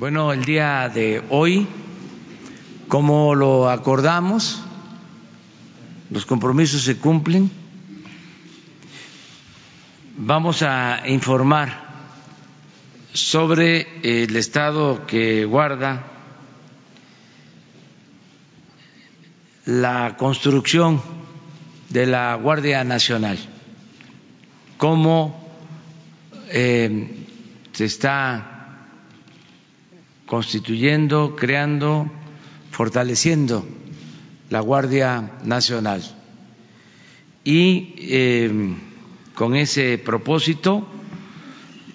Bueno, el día de hoy, como lo acordamos, los compromisos se cumplen. Vamos a informar sobre el estado que guarda la construcción de la Guardia Nacional, cómo eh, se está constituyendo, creando, fortaleciendo la Guardia Nacional. Y eh, con ese propósito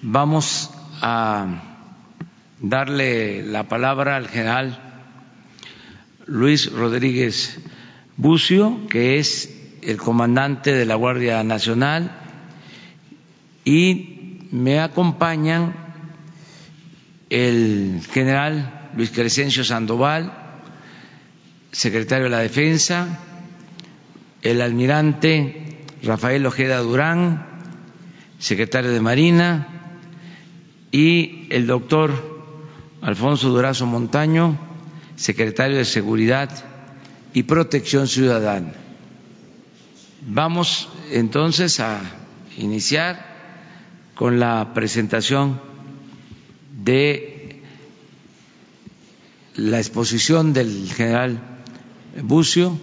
vamos a darle la palabra al general Luis Rodríguez Bucio, que es el comandante de la Guardia Nacional, y me acompañan el general Luis Crescencio Sandoval, secretario de la Defensa, el almirante Rafael Ojeda Durán, secretario de Marina, y el doctor Alfonso Durazo Montaño, secretario de Seguridad y Protección Ciudadana. Vamos entonces a iniciar con la presentación de la exposición del general Bucio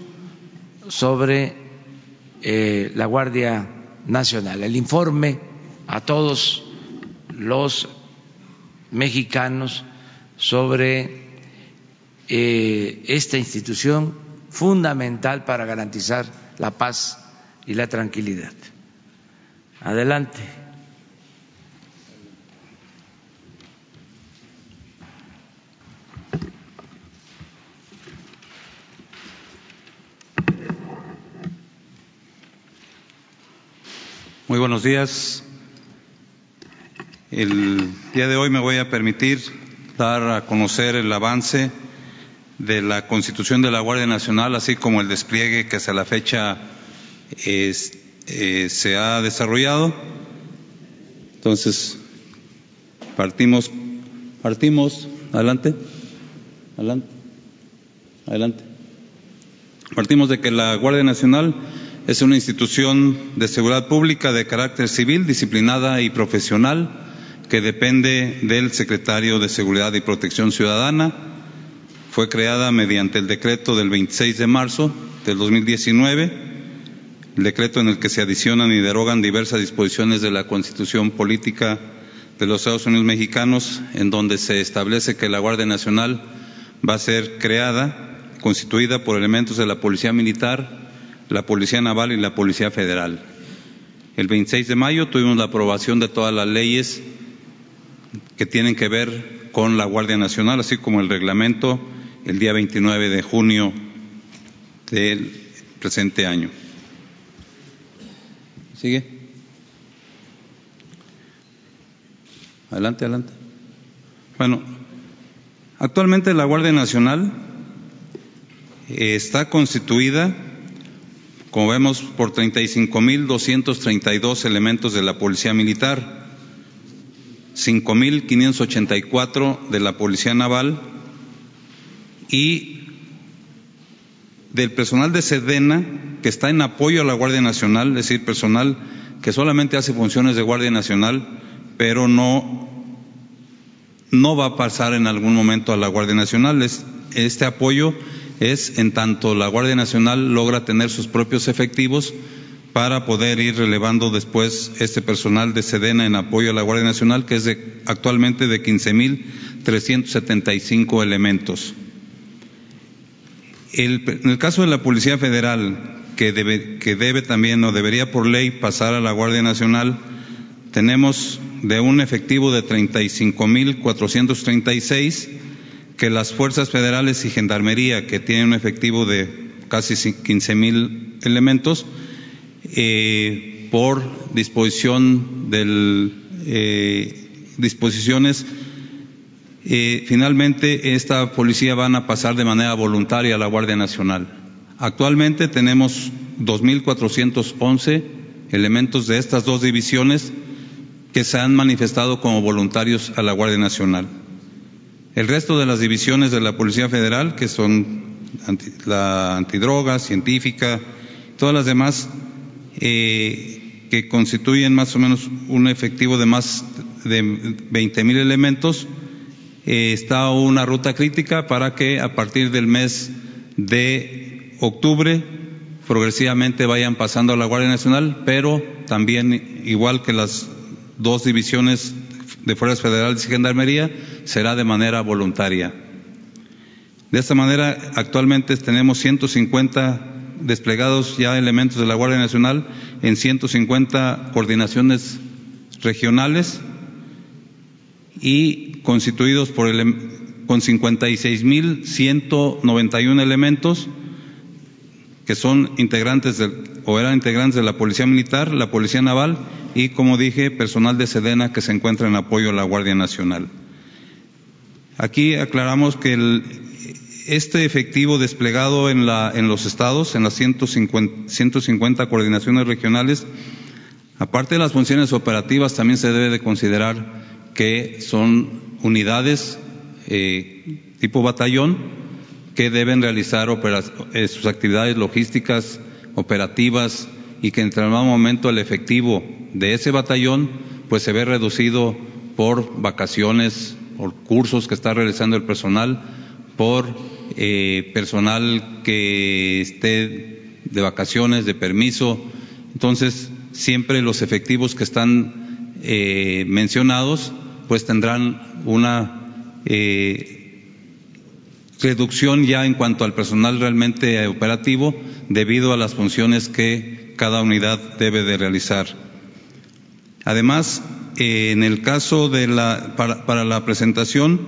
sobre eh, la Guardia Nacional, el informe a todos los mexicanos sobre eh, esta institución fundamental para garantizar la paz y la tranquilidad. Adelante. Muy buenos días. El día de hoy me voy a permitir dar a conocer el avance de la Constitución de la Guardia Nacional, así como el despliegue que hasta la fecha eh, se ha desarrollado. Entonces, partimos, partimos, adelante, adelante, adelante. Partimos de que la Guardia Nacional es una institución de seguridad pública de carácter civil, disciplinada y profesional que depende del secretario de Seguridad y Protección Ciudadana. Fue creada mediante el decreto del 26 de marzo del 2019, el decreto en el que se adicionan y derogan diversas disposiciones de la Constitución Política de los Estados Unidos Mexicanos, en donde se establece que la Guardia Nacional va a ser creada, constituida por elementos de la Policía Militar, la Policía Naval y la Policía Federal. El 26 de mayo tuvimos la aprobación de todas las leyes que tienen que ver con la Guardia Nacional, así como el reglamento el día 29 de junio del presente año. ¿Sigue? Adelante, adelante. Bueno, actualmente la Guardia Nacional está constituida como vemos, por 35.232 elementos de la Policía Militar, 5.584 de la Policía Naval y del personal de Sedena que está en apoyo a la Guardia Nacional, es decir, personal que solamente hace funciones de Guardia Nacional, pero no, no va a pasar en algún momento a la Guardia Nacional. este apoyo es en tanto la Guardia Nacional logra tener sus propios efectivos para poder ir relevando después este personal de Sedena en apoyo a la Guardia Nacional, que es de, actualmente de 15.375 elementos. en el caso de la Policía Federal, que debe, que debe también o debería por ley pasar a la Guardia Nacional, tenemos de un efectivo de 35.436 que las fuerzas federales y gendarmería, que tienen un efectivo de casi 15 mil elementos, eh, por disposición del eh, disposiciones, eh, finalmente esta policía van a pasar de manera voluntaria a la Guardia Nacional. Actualmente tenemos 2.411 elementos de estas dos divisiones que se han manifestado como voluntarios a la Guardia Nacional. El resto de las divisiones de la Policía Federal, que son la antidroga, científica, todas las demás, eh, que constituyen más o menos un efectivo de más de 20 mil elementos, eh, está una ruta crítica para que a partir del mes de octubre progresivamente vayan pasando a la Guardia Nacional, pero también, igual que las dos divisiones de Fuerzas Federales y Gendarmería, será de manera voluntaria. De esta manera, actualmente tenemos 150 desplegados ya elementos de la Guardia Nacional en 150 coordinaciones regionales y constituidos por con 56.191 elementos que son integrantes o eran integrantes de la Policía Militar, la Policía Naval y, como dije, personal de Sedena que se encuentra en apoyo a la Guardia Nacional. Aquí aclaramos que este efectivo desplegado en, la, los estados, en las 150, 150, coordinaciones regionales, aparte de las funciones operativas, también se debe de considerar que son unidades eh, tipo batallón que deben realizar eh, sus actividades logísticas, operativas y que en determinado momento el efectivo de ese batallón pues se ve reducido por vacaciones, por cursos que está realizando el personal, por eh, personal que esté de vacaciones, de permiso. Entonces, siempre los efectivos que están eh, mencionados pues tendrán una reducción ya en cuanto al personal realmente operativo debido a las funciones que cada unidad debe de realizar. Además, eh, en el caso de la, para, la presentación,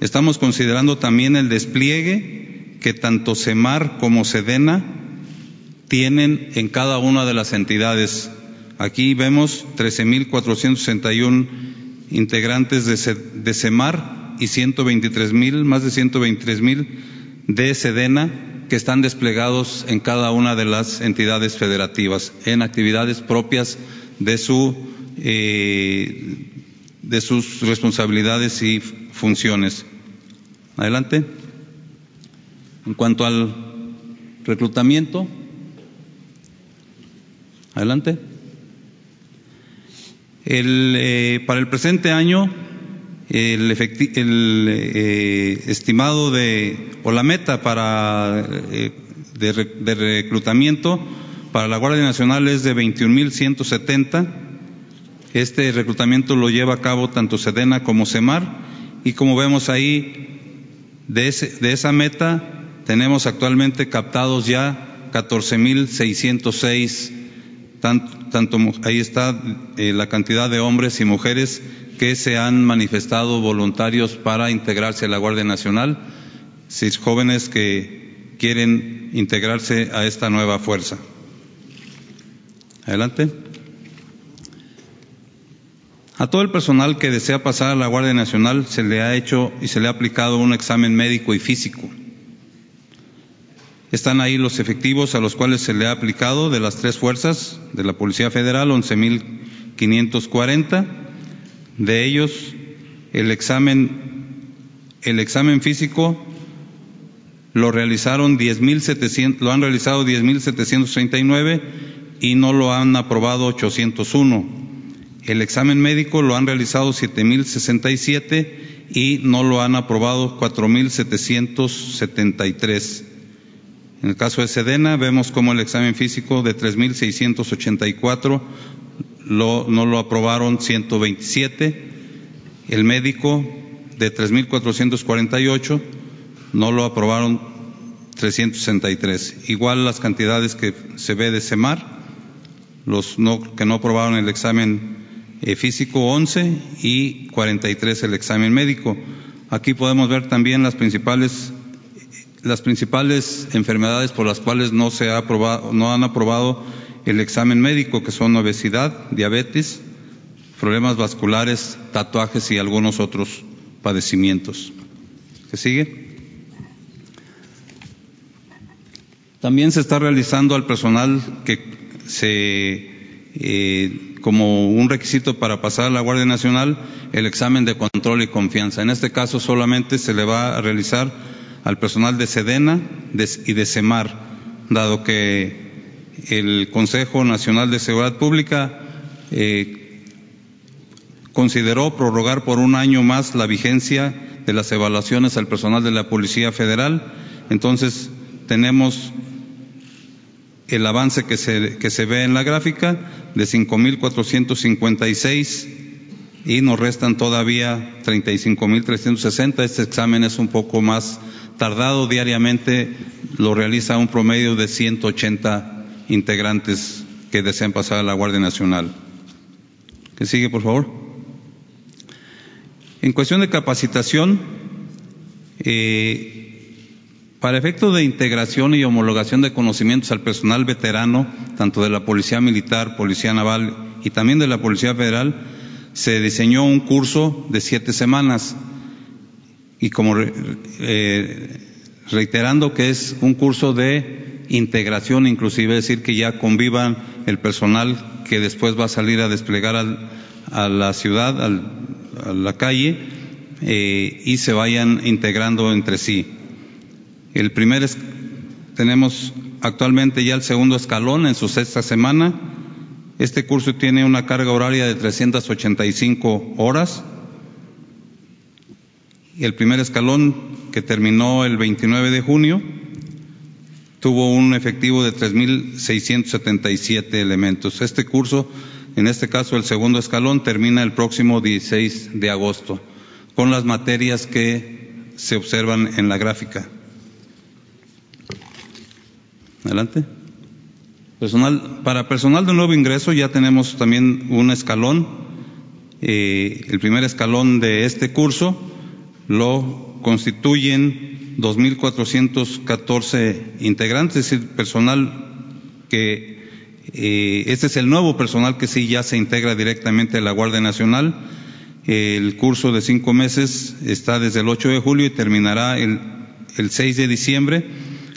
estamos considerando también el despliegue que tanto CEMAR como SEDENA tienen en cada una de las entidades. Aquí vemos 13.461 integrantes de, de CEMAR y 123 mil, más de 123 mil de Sedena que están desplegados en cada una de las entidades federativas en actividades propias de su eh, de sus responsabilidades y funciones. Adelante. En cuanto al reclutamiento, adelante. El, eh, para el presente año el, el eh, estimado de, o la meta para, eh, de, de, reclutamiento para la Guardia Nacional es de 21.170. Este reclutamiento lo lleva a cabo tanto Sedena como Semar y como vemos ahí, de, ese, de esa meta tenemos actualmente captados ya 14.606 tanto, tanto, ahí está eh, la cantidad de hombres y mujeres que se han manifestado voluntarios para integrarse a la Guardia Nacional, seis jóvenes que quieren integrarse a esta nueva fuerza. Adelante. A todo el personal que desea pasar a la Guardia Nacional se le ha hecho y se le ha aplicado un examen médico y físico. Están ahí los efectivos a los cuales se le ha aplicado de las tres fuerzas de la Policía Federal, 11.540 de ellos, el examen, el examen físico lo realizaron 10.700, lo han realizado 10.739 y no lo han aprobado 801. El examen médico lo han realizado 7.067 y no lo han aprobado 4.773. En el caso de Sedena vemos como el examen físico de 3.684 lo, no lo aprobaron 127, el médico de 3.448 no lo aprobaron 363. Igual las cantidades que se ve de SEMAR, los no, que no aprobaron el examen eh, físico 11 y 43 el examen médico. Aquí podemos ver también las principales las principales enfermedades por las cuales no se ha aprobado, no han aprobado el examen médico, que son obesidad, diabetes, problemas vasculares, tatuajes y algunos otros padecimientos. ¿Qué sigue? También se está realizando al personal que se eh, como un requisito para pasar a la Guardia Nacional el examen de control y confianza. En este caso solamente se le va a realizar al personal de Sedena y de Semar, dado que el Consejo Nacional de Seguridad Pública eh, consideró prorrogar por un año más la vigencia de las evaluaciones al personal de la Policía Federal. Entonces, tenemos el avance que se, que se ve en la gráfica de 5.456 y nos restan todavía 35.360. Este examen es un poco más tardado. Diariamente lo realiza un promedio de 180 integrantes que desean pasar a la Guardia Nacional. ¿Qué sigue, por favor? En cuestión de capacitación, eh, para efecto de integración y homologación de conocimientos al personal veterano, tanto de la Policía Militar, Policía Naval y también de la Policía Federal, se diseñó un curso de siete semanas y como eh, reiterando que es un curso de integración inclusive, es decir, que ya convivan el personal que después va a salir a desplegar a la ciudad, a la calle, eh, y se vayan integrando entre sí. El primer tenemos actualmente ya el segundo escalón en su sexta semana. Este curso tiene una carga horaria de 385 horas. El primer escalón, que terminó el 29 de junio, tuvo un efectivo de 3.677 elementos. Este curso, en este caso el segundo escalón, termina el próximo 16 de agosto, con las materias que se observan en la gráfica. Adelante. Personal, para personal de nuevo ingreso ya tenemos también un escalón. Eh, el primer escalón de este curso lo constituyen 2.414 integrantes, es decir, personal que eh, este es el nuevo personal que sí ya se integra directamente a la Guardia Nacional. El curso de cinco meses está desde el 8 de julio y terminará el, el 6 de diciembre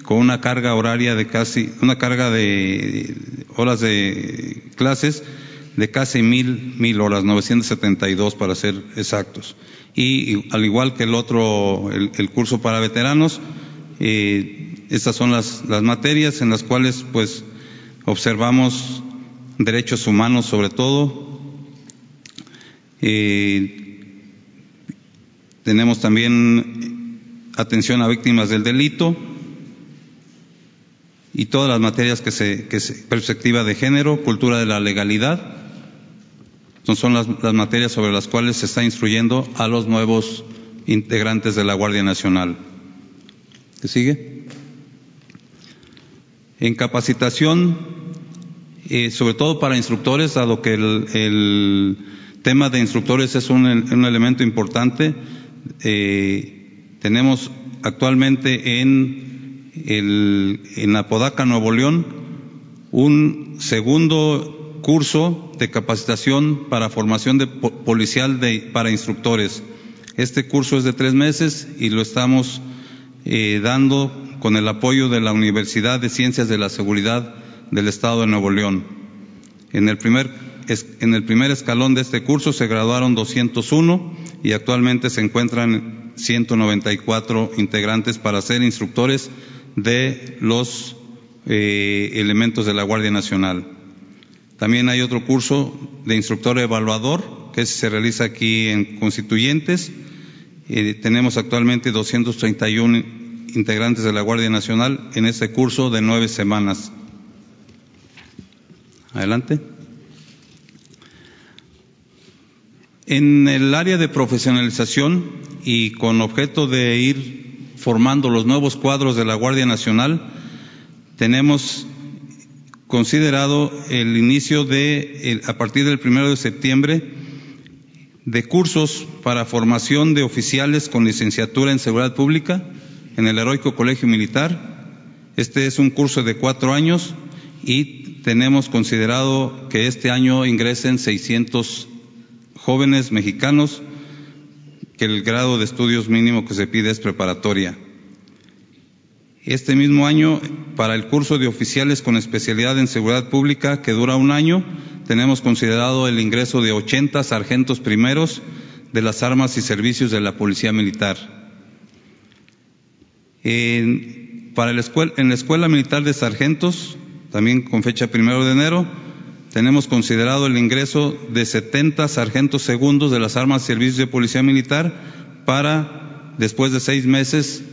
con una carga horaria de casi, una carga de horas de clases de casi mil, mil horas, 972 para ser exactos. Y, al igual que el otro, el, curso para veteranos, eh, estas son las, las materias en las cuales pues observamos derechos humanos sobre todo. Eh, tenemos también atención a víctimas del delito, y todas las materias que se, que se perspectiva de género, cultura de la legalidad, son las, materias sobre las cuales se está instruyendo a los nuevos integrantes de la Guardia Nacional. ¿Qué sigue? En capacitación, eh, sobre todo para instructores, dado que el, tema de instructores es un, un elemento importante, eh, tenemos actualmente en el, en Apodaca, Nuevo León, un segundo curso de capacitación para formación policial para instructores. Este curso es de tres meses y lo estamos eh, dando con el apoyo de la Universidad de Ciencias de la Seguridad del Estado de Nuevo León. En el primer, en el primer escalón de este curso se graduaron 201 y actualmente se encuentran 194 integrantes para ser instructores de los eh, elementos de la Guardia Nacional. También hay otro curso de instructor evaluador que se realiza aquí en Constituyentes. Eh, tenemos actualmente 231 integrantes de la Guardia Nacional en este curso de nueve semanas. Adelante. En el área de profesionalización y con objeto de ir formando los nuevos cuadros de la Guardia Nacional, tenemos considerado el inicio de, a partir del primero de septiembre, de cursos para formación de oficiales con licenciatura en seguridad pública en el Heroico Colegio Militar. Este es un curso de cuatro años y tenemos considerado que este año ingresen 600 jóvenes mexicanos que el grado de estudios mínimo que se pide es preparatoria. Este mismo año, para el curso de oficiales con especialidad en seguridad pública, que dura un año, tenemos considerado el ingreso de 80 sargentos primeros de las armas y servicios de la Policía Militar. En, para en la Escuela Militar de Sargentos, también con fecha primero de enero, tenemos considerado el ingreso de 70 sargentos segundos de las armas y servicios de Policía Militar para, después de seis meses,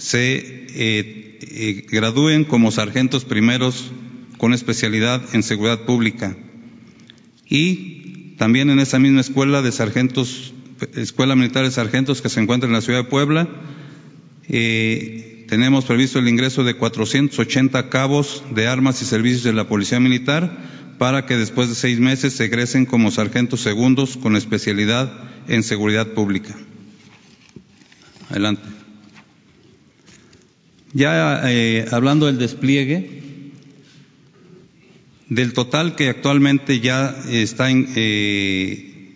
se eh, eh, gradúen como sargentos primeros con especialidad en seguridad pública. Y también en esa misma escuela de sargentos, Escuela Militar de Sargentos que se encuentra en la ciudad de Puebla, eh, tenemos previsto el ingreso de 480 cabos de armas y servicios de la Policía Militar para que después de seis meses se egresen como sargentos segundos con especialidad en seguridad pública. Adelante. Ya eh, hablando del despliegue, del total que actualmente ya está en, eh,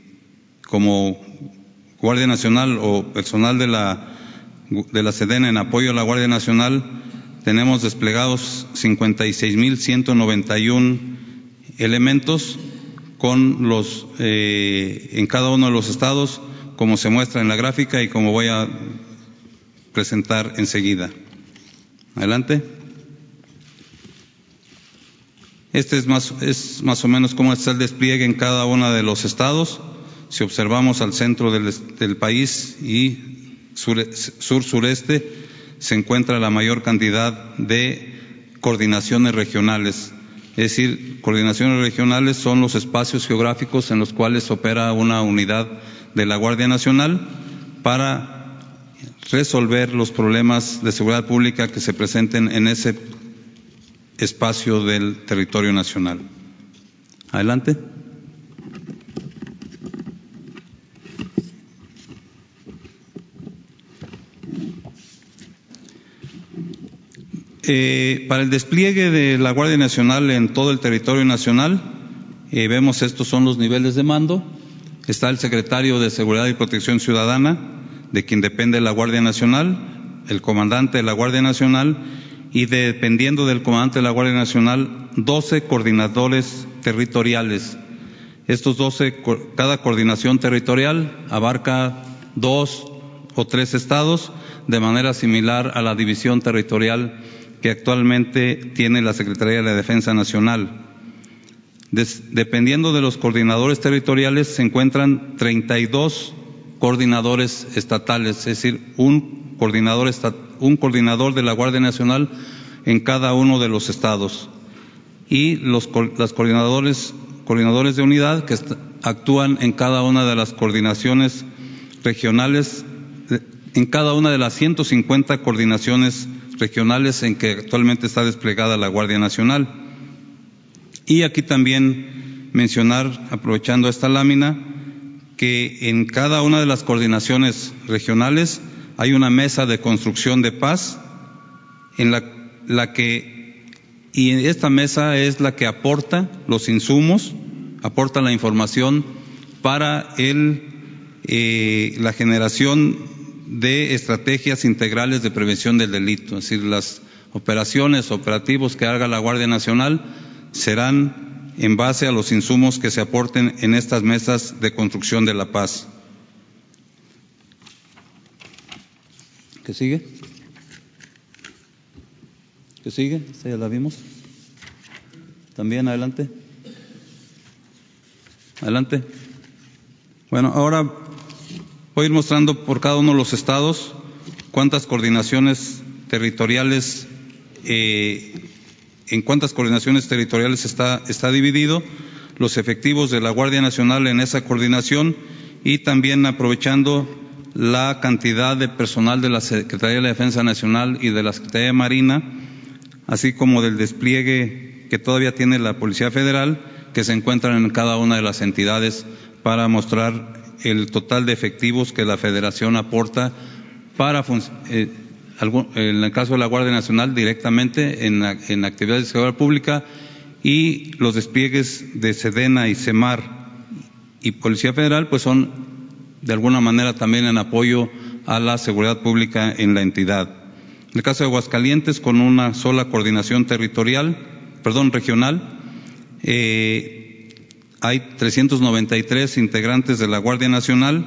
como Guardia Nacional o personal de la, de la Sedena en apoyo a la Guardia Nacional, tenemos desplegados 56.191 elementos con los eh, en cada uno de los estados, como se muestra en la gráfica y como voy a presentar enseguida. Adelante. Este es más, es más o menos cómo está el despliegue en cada uno de los estados. Si observamos al centro del, del país y sur-sureste, se encuentra la mayor cantidad de coordinaciones regionales. Es decir, coordinaciones regionales son los espacios geográficos en los cuales opera una unidad de la Guardia Nacional para resolver los problemas de seguridad pública que se presenten en ese espacio del territorio nacional. Adelante. Eh, para el despliegue de la Guardia Nacional en todo el territorio nacional, eh, vemos estos son los niveles de mando. Está el secretario de Seguridad y Protección Ciudadana, de quien depende la Guardia Nacional, el comandante de la Guardia Nacional y dependiendo del comandante de la Guardia Nacional, 12 coordinadores territoriales. Estos 12, cada coordinación territorial abarca dos o tres estados de manera similar a la división territorial que actualmente tiene la Secretaría de la Defensa Nacional. dependiendo de los coordinadores territoriales se encuentran 32 coordinadores estatales, es decir, un coordinador, un coordinador de la Guardia Nacional en cada uno de los estados. Y los las coordinadores, coordinadores de unidad que actúan en cada una de las coordinaciones regionales, en cada una de las 150 coordinaciones regionales en que actualmente está desplegada la Guardia Nacional. Y aquí también mencionar, aprovechando esta lámina, que en cada una de las coordinaciones regionales hay una mesa de construcción de paz en la, que y esta mesa es la que aporta los insumos, aporta la información para el, eh, la generación de estrategias integrales de prevención del delito, es decir, las operaciones, operativos que haga la Guardia Nacional serán en base a los insumos que se aporten en estas mesas de construcción de la paz. ¿Qué sigue? ¿Qué sigue? ¿Esta ya la vimos? También adelante. Adelante. Bueno, ahora voy a ir mostrando por cada uno de los estados cuántas coordinaciones territoriales eh, en cuántas coordinaciones territoriales está, dividido, los efectivos de la Guardia Nacional en esa coordinación y también aprovechando la cantidad de personal de la Secretaría de la Defensa Nacional y de la Secretaría de Marina, así como del despliegue que todavía tiene la Policía Federal, que se encuentran en cada una de las entidades para mostrar el total de efectivos que la Federación aporta para eh, en el caso de la Guardia Nacional directamente en, en actividades de seguridad pública y los despliegues de Sedena y Semar y Policía Federal pues son de alguna manera también en apoyo a la seguridad pública en la entidad. el caso de Aguascalientes, con una sola coordinación territorial, perdón, regional, eh, hay 393 integrantes de la Guardia Nacional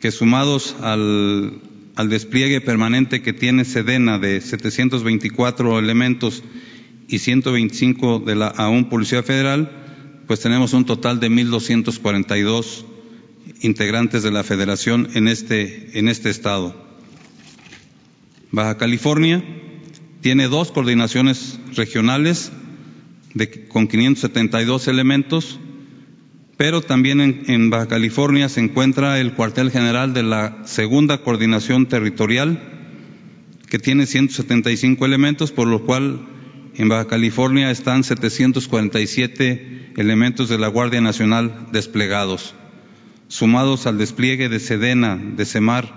que sumados al, al despliegue permanente que tiene Sedena de 724 elementos y 125 de la aún Policía Federal, pues tenemos un total de 1.242 integrantes de la Federación en este, en este estado. Baja California tiene dos coordinaciones regionales de, con 572 elementos, pero también en, Baja California se encuentra el cuartel general de la segunda coordinación territorial, que tiene 175 elementos, por lo cual en Baja California están 747 elementos de la Guardia Nacional desplegados, sumados al despliegue de Sedena, de Semar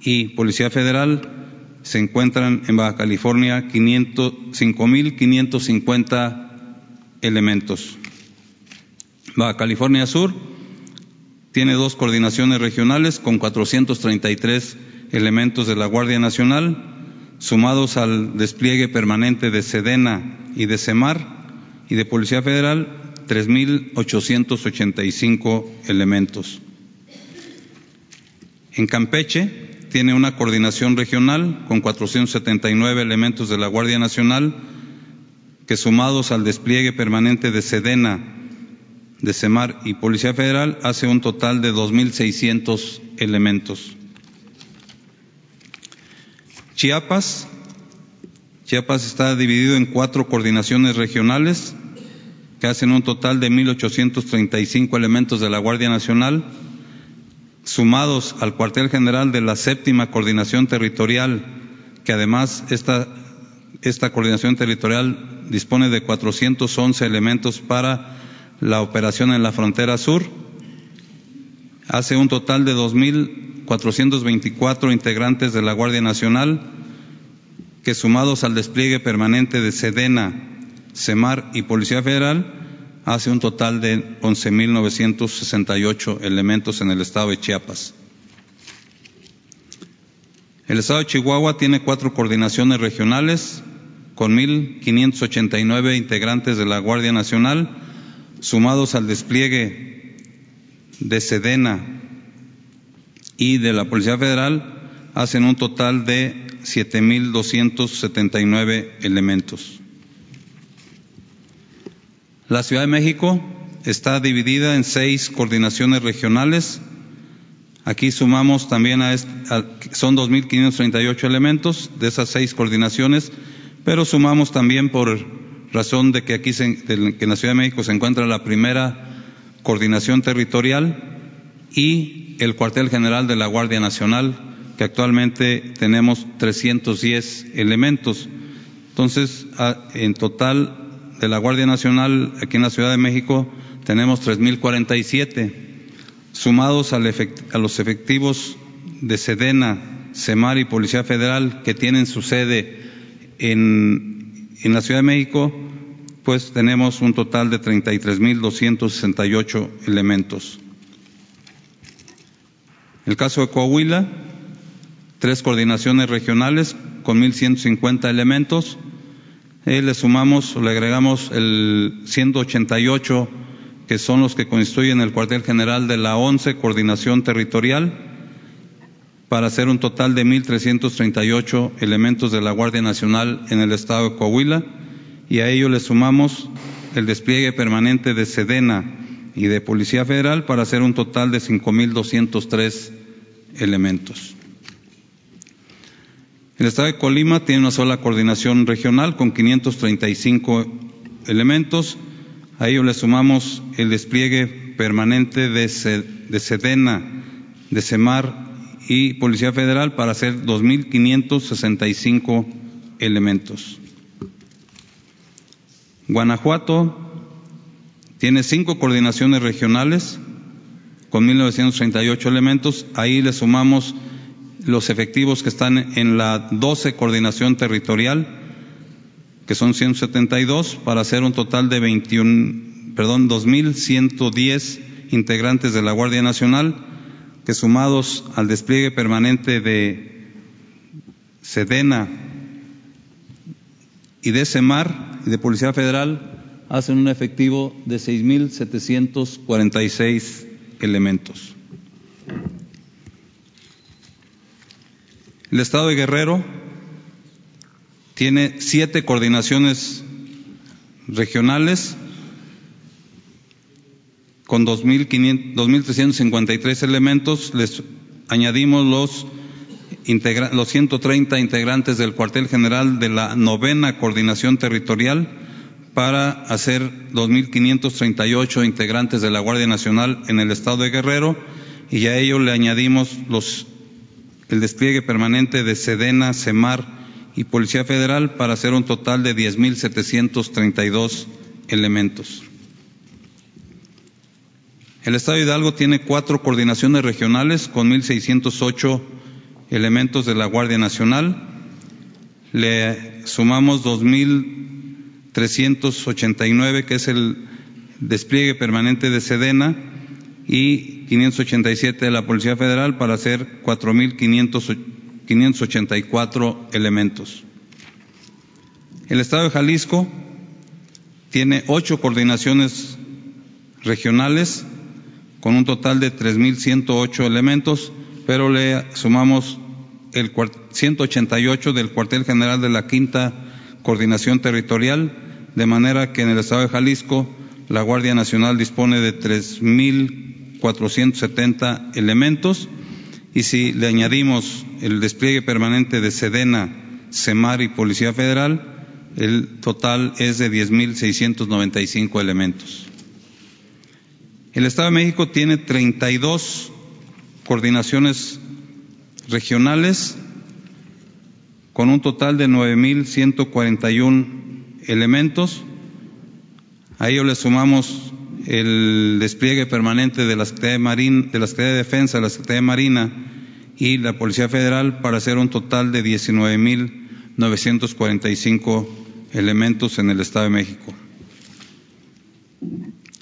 y Policía Federal, se encuentran en Baja California 5.550 elementos. California Sur tiene dos coordinaciones regionales con 433 elementos de la Guardia Nacional, sumados al despliegue permanente de Sedena y de Semar y de Policía Federal, 3.885 elementos. En Campeche tiene una coordinación regional con 479 elementos de la Guardia Nacional que sumados al despliegue permanente de Sedena, de Semar y Policía Federal hace un total de 2.600 elementos. Chiapas. Chiapas está dividido en cuatro coordinaciones regionales que hacen un total de 1.835 elementos de la Guardia Nacional sumados al cuartel general de la séptima coordinación territorial, que además esta, esta coordinación territorial dispone de 411 elementos para la operación en la frontera sur, hace un total de 2.424 integrantes de la Guardia Nacional, que sumados al despliegue permanente de Sedena, Semar y Policía Federal, hace un total de 11.968 elementos en el estado de Chiapas. El estado de Chihuahua tiene cuatro coordinaciones regionales con 1.589 integrantes de la Guardia Nacional, sumados al despliegue de Sedena y de la Policía Federal, hacen un total de 7.279 elementos. La Ciudad de México está dividida en seis coordinaciones regionales. Aquí sumamos también a, a son 2.538 elementos de esas seis coordinaciones, pero sumamos también por razón de que aquí se, que en la Ciudad de México se encuentra la primera coordinación territorial y el cuartel general de la Guardia Nacional, que actualmente tenemos 310 elementos. Entonces, en total de la Guardia Nacional aquí en la Ciudad de México tenemos 3.047, sumados al a los efectivos de Sedena, Semar y Policía Federal que tienen su sede en, en la Ciudad de México, pues tenemos un total de 33.268 elementos. El caso de Coahuila, tres coordinaciones regionales con 1.150 elementos, eh, le sumamos le agregamos el 188 que son los que constituyen el cuartel general de la 11 coordinación territorial para hacer un total de 1.338 elementos de la Guardia Nacional en el estado de Coahuila y a ello le sumamos el despliegue permanente de Sedena y de Policía Federal para hacer un total de 5.203 elementos. El Estado de Colima tiene una sola coordinación regional con 535 elementos. A ello le sumamos el despliegue permanente de, Sedena, de Semar y Policía Federal para hacer 2.565 elementos. Guanajuato tiene cinco coordinaciones regionales con 1.938 elementos. Ahí le sumamos los efectivos que están en la 12 coordinación territorial, que son 172, para hacer un total de 21, perdón, 2.110 integrantes de la Guardia Nacional, que sumados al despliegue permanente de Sedena y de Semar y de Policía Federal hacen un efectivo de 6.746 elementos. El Estado de Guerrero tiene siete coordinaciones regionales con 2.353 elementos. Les añadimos los, los 130 integrantes del cuartel general de la novena coordinación territorial para hacer 2.538 integrantes de la Guardia Nacional en el estado de Guerrero y a ello le añadimos los, el despliegue permanente de Sedena, Semar y Policía Federal para hacer un total de 10.732 elementos. El Estado de Hidalgo tiene cuatro coordinaciones regionales con 1.608 elementos de la Guardia Nacional. Le sumamos 2.389, que es el despliegue permanente de Sedena, y 587 de la Policía Federal para hacer 4.584 elementos. El Estado de Jalisco tiene ocho coordinaciones regionales con un total de 3.108 elementos, pero le sumamos el 188 del cuartel general de la quinta coordinación territorial, de manera que en el estado de Jalisco la Guardia Nacional dispone de 3.470 elementos y si le añadimos el despliegue permanente de Sedena, Semar y Policía Federal, el total es de 10.695 elementos. El Estado de México tiene 32 coordinaciones regionales con un total de 9.141 elementos. A ello le sumamos el despliegue permanente de la Secretaría de, Marín, de, la Secretaría de Defensa, la Secretaría de Marina y la Policía Federal para hacer un total de 19.945 elementos en el Estado de México.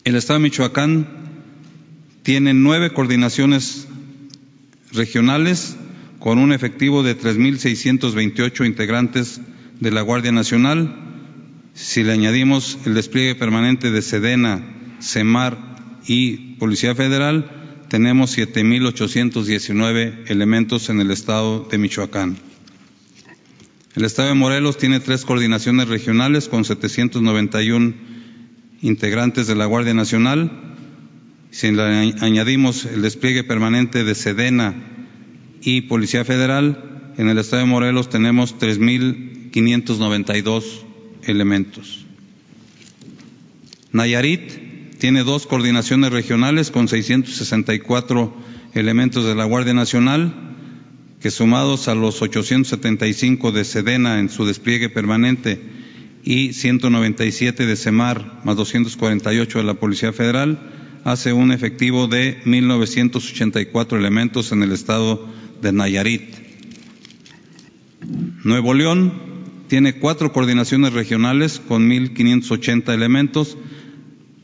El Estado de Michoacán tiene nueve coordinaciones regionales con un efectivo de 3.628 integrantes de la Guardia Nacional. Si le añadimos el despliegue permanente de Sedena, Semar y Policía Federal, tenemos 7.819 elementos en el estado de Michoacán. El estado de Morelos tiene tres coordinaciones regionales con 791 integrantes de la Guardia Nacional si le añadimos el despliegue permanente de Sedena y Policía Federal, en el estado de Morelos tenemos 3.592 elementos. Nayarit tiene dos coordinaciones regionales con 664 elementos de la Guardia Nacional, que sumados a los 875 de Sedena en su despliegue permanente y 197 de Semar más 248 de la Policía Federal, hace un efectivo de 1.984 elementos en el estado de Nayarit. Nuevo León tiene cuatro coordinaciones regionales con 1.580 elementos,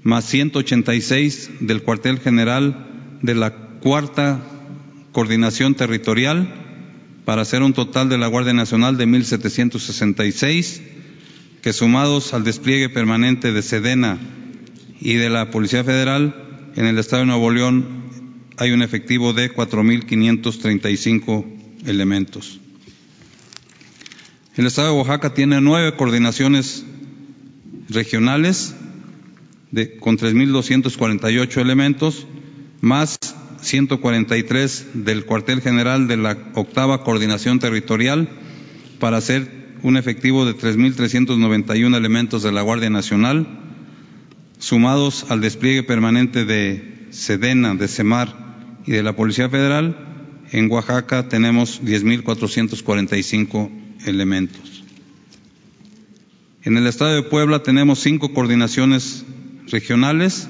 más 186 del cuartel general de la cuarta coordinación territorial, para hacer un total de la Guardia Nacional de 1.766, que sumados al despliegue permanente de Sedena y de la Policía Federal, en el estado de Nuevo León hay un efectivo de 4.535 elementos. El estado de Oaxaca tiene nueve coordinaciones regionales de, con 3.248 elementos, más 143 del cuartel general de la octava coordinación territorial, para hacer un efectivo de 3.391 elementos de la Guardia Nacional, sumados al despliegue permanente de Sedena, de Semar y de la Policía Federal, en Oaxaca tenemos 10.445 elementos. En el estado de Puebla tenemos cinco coordinaciones regionales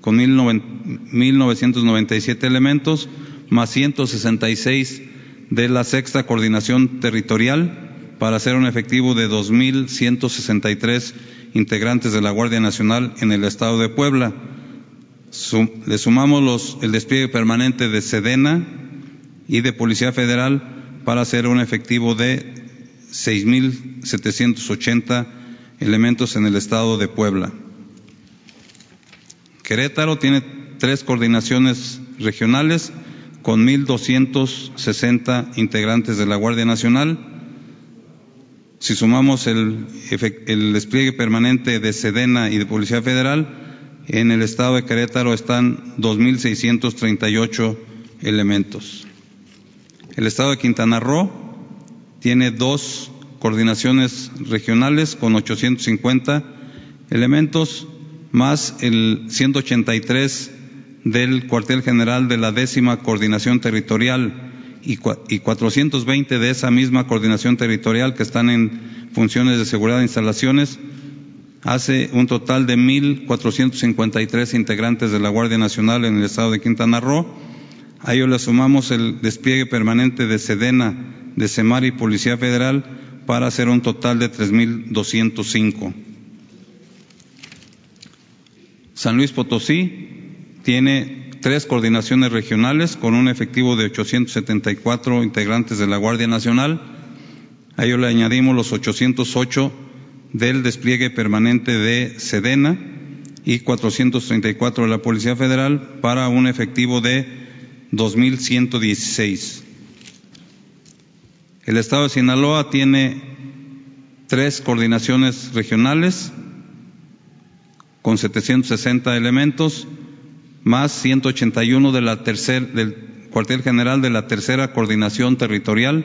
con 1.997 elementos, más 166 de la sexta coordinación territorial, para hacer un efectivo de 2.163 integrantes de la Guardia Nacional en el estado de Puebla. le sumamos el despliegue permanente de Sedena y de Policía Federal para hacer un efectivo de 6.780 elementos en el estado de Puebla. Querétaro tiene tres coordinaciones regionales con 1.260 integrantes de la Guardia Nacional. Si sumamos el, despliegue permanente de Sedena y de Policía Federal, en el estado de Querétaro están 2.638 elementos. El estado de Quintana Roo tiene dos coordinaciones regionales con 850 elementos, más el 183 del cuartel general de la décima coordinación territorial y, y 420 de esa misma coordinación territorial que están en funciones de seguridad de instalaciones, hace un total de 1.453 integrantes de la Guardia Nacional en el estado de Quintana Roo. A ello le sumamos el despliegue permanente de Sedena, de Semar y Policía Federal para hacer un total de 3.205. San Luis Potosí tiene tres coordinaciones regionales con un efectivo de 874 integrantes de la Guardia Nacional. A ello le añadimos los 808 del despliegue permanente de Sedena y 434 de la Policía Federal para un efectivo de 2.116. El Estado de Sinaloa tiene tres coordinaciones regionales con 760 elementos, más 181 de la tercer, del cuartel general de la tercera coordinación territorial,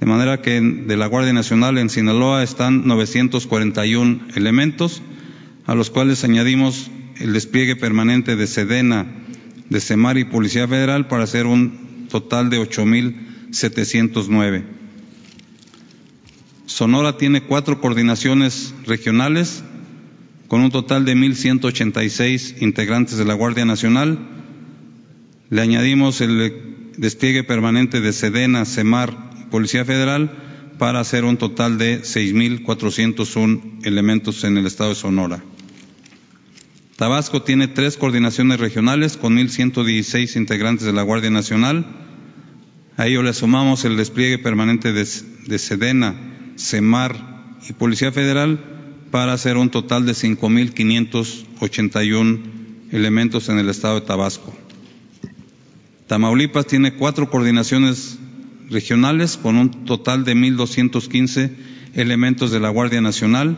de manera que de la Guardia Nacional en Sinaloa están 941 elementos, a los cuales añadimos el despliegue permanente de Sedena, de Semar y Policía Federal para hacer un total de 8.709. Sonora tiene cuatro coordinaciones regionales con un total de 1.186 integrantes de la Guardia Nacional. Le añadimos el despliegue permanente de Sedena, Semar y Policía Federal para hacer un total de 6.401 elementos en el estado de Sonora. Tabasco tiene tres coordinaciones regionales con 1.116 integrantes de la Guardia Nacional. A ello le sumamos el despliegue permanente de, de Sedena, Semar y Policía Federal para hacer un total de 5.581 elementos en el estado de Tabasco. Tamaulipas tiene cuatro coordinaciones regionales con un total de 1.215 elementos de la Guardia Nacional.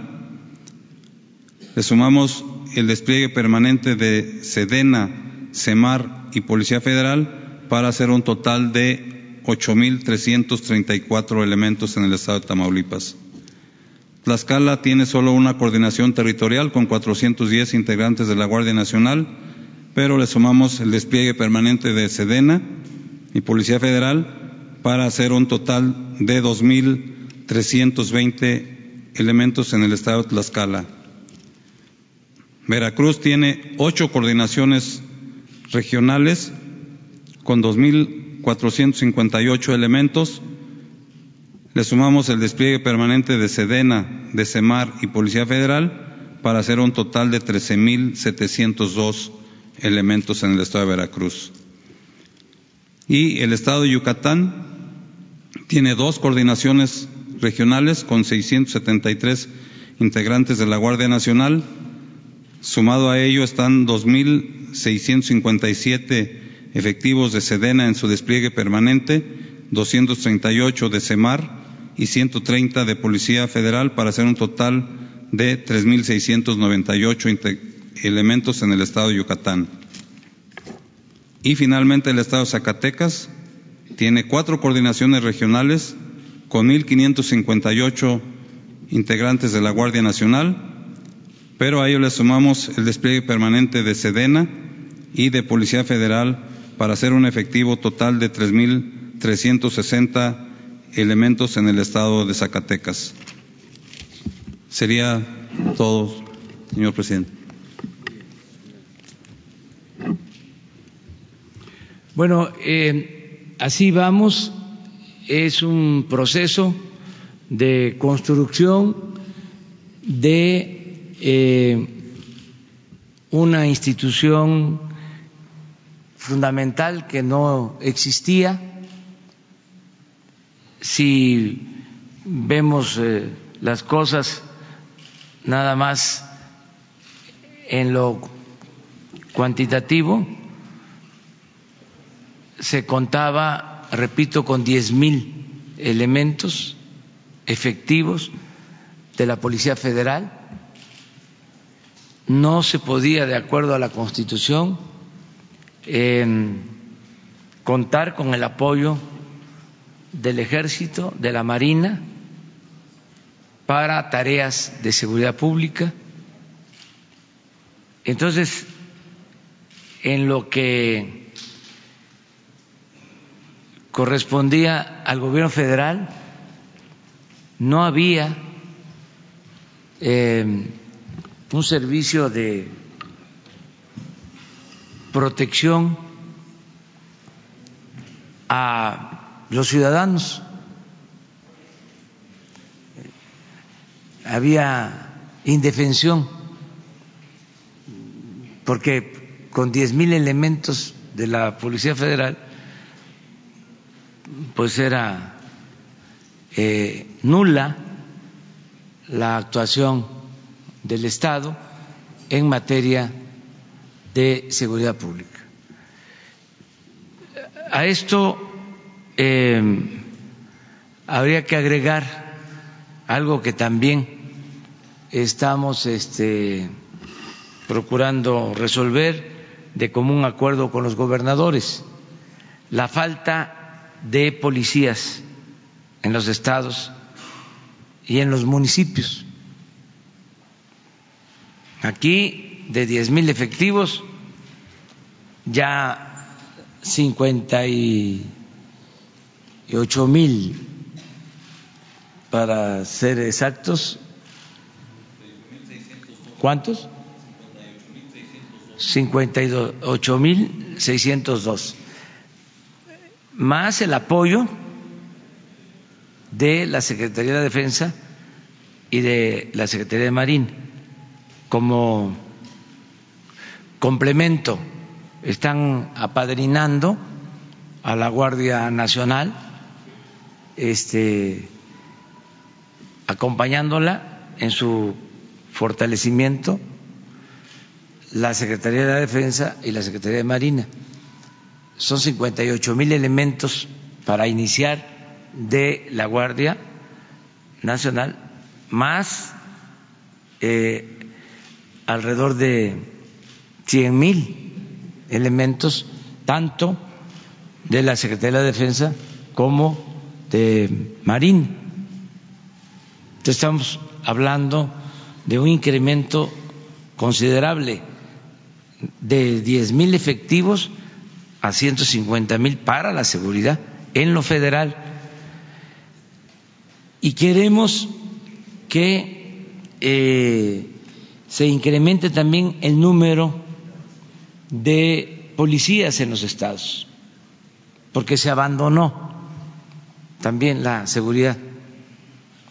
Le sumamos el despliegue permanente de Sedena, Semar y Policía Federal para hacer un total de 8.334 elementos en el estado de Tamaulipas. Tlaxcala tiene solo una coordinación territorial con 410 integrantes de la Guardia Nacional, pero le sumamos el despliegue permanente de Sedena y Policía Federal para hacer un total de 2.320 elementos en el estado de Tlaxcala. Veracruz tiene ocho coordinaciones regionales con 2.458 elementos le sumamos el despliegue permanente de Sedena, de Semar y Policía Federal para hacer un total de 13.702 elementos en el estado de Veracruz. Y el estado de Yucatán tiene dos coordinaciones regionales con 673 integrantes de la Guardia Nacional. Sumado a ello están 2.657 efectivos de Sedena en su despliegue permanente, 238 de Semar y 130 de Policía Federal para hacer un total de 3.698 elementos en el estado de Yucatán. Y finalmente el estado de Zacatecas tiene cuatro coordinaciones regionales con 1.558 integrantes de la Guardia Nacional, pero a ello le sumamos el despliegue permanente de Sedena y de Policía Federal para hacer un efectivo total de 3.360 elementos en el estado de Zacatecas. Sería todo, señor presidente. Bueno, eh, así vamos. Es un proceso de construcción de eh, una institución fundamental que no existía si vemos eh, las cosas nada más en lo cuantitativo, se contaba, repito, con diez mil elementos efectivos de la Policía Federal. No se podía, de acuerdo a la Constitución, contar con el apoyo del Ejército, de la Marina, para tareas de seguridad pública. Entonces, en lo que correspondía al gobierno federal, no había eh, un servicio de protección a los ciudadanos. Había indefensión, porque con diez mil elementos de la Policía Federal pues era eh, nula la actuación del Estado en materia de seguridad pública. A esto eh, habría que agregar algo que también estamos este, procurando resolver de común acuerdo con los gobernadores, la falta de policías en los estados y en los municipios. Aquí, de diez mil efectivos, ya cincuenta y ocho mil, para ser exactos. ¿Cuántos? Cincuenta y ocho mil seiscientos dos más el apoyo de la Secretaría de Defensa y de la Secretaría de Marín como complemento. Están apadrinando a la Guardia Nacional, este, acompañándola en su fortalecimiento la Secretaría de la Defensa y la Secretaría de Marina. Son 58 mil elementos para iniciar de la Guardia Nacional, más eh, alrededor de 100 mil elementos, tanto de la Secretaría de Defensa como de Marín. Estamos hablando de un incremento considerable de 10 mil efectivos a 150 mil para la seguridad en lo federal. Y queremos que eh, se incremente también el número de policías en los estados, porque se abandonó también la seguridad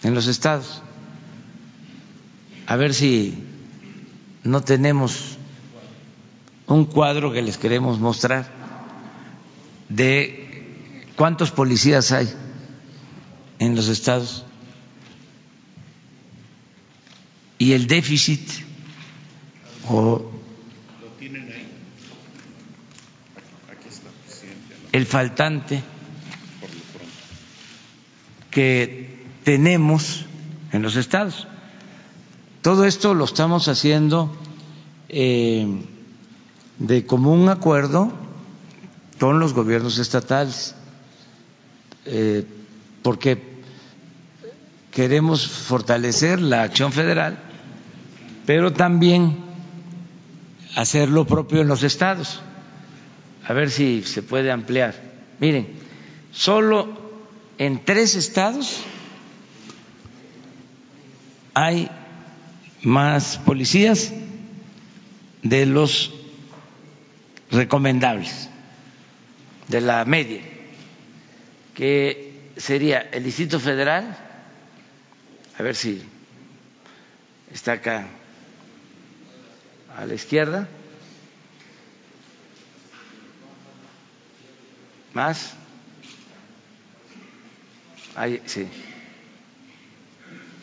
en los estados. A ver si no tenemos un cuadro que les queremos mostrar de cuántos policías hay en los estados y el déficit o el faltante que tenemos en los estados. Todo esto lo estamos haciendo eh, de común acuerdo con los gobiernos estatales, eh, porque queremos fortalecer la acción federal, pero también hacer lo propio en los estados. A ver si se puede ampliar. Miren, solo en tres estados hay más policías de los recomendables de la media, que sería el Distrito Federal, a ver si está acá a la izquierda, más, ahí, sí,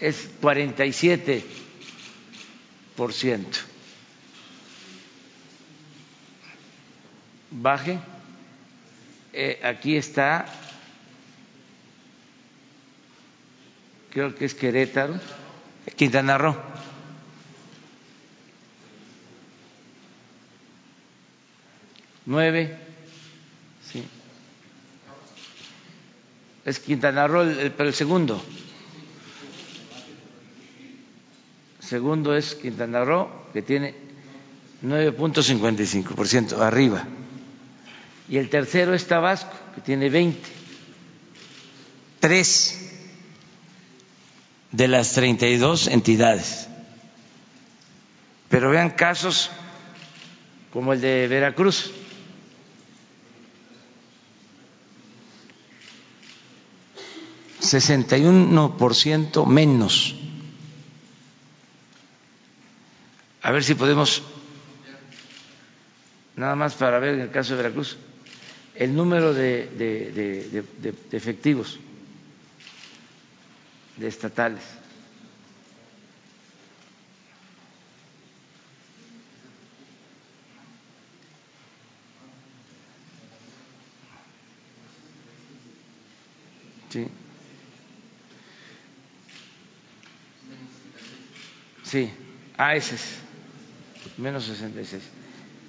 es 47 por ciento. Baje. Eh, aquí está, creo que es Querétaro, Quintana Roo. Nueve, Es Quintana Roo, pero el segundo. Segundo es Quintana Roo, que tiene 9.55% arriba. Y el tercero es Tabasco, que tiene 20. Tres de las 32 entidades. Pero vean casos como el de Veracruz. Sesenta y uno por ciento menos A ver si podemos, nada más para ver en el caso de Veracruz, el número de, efectivos, de estatales. Sí. Ah, ese es menos 66.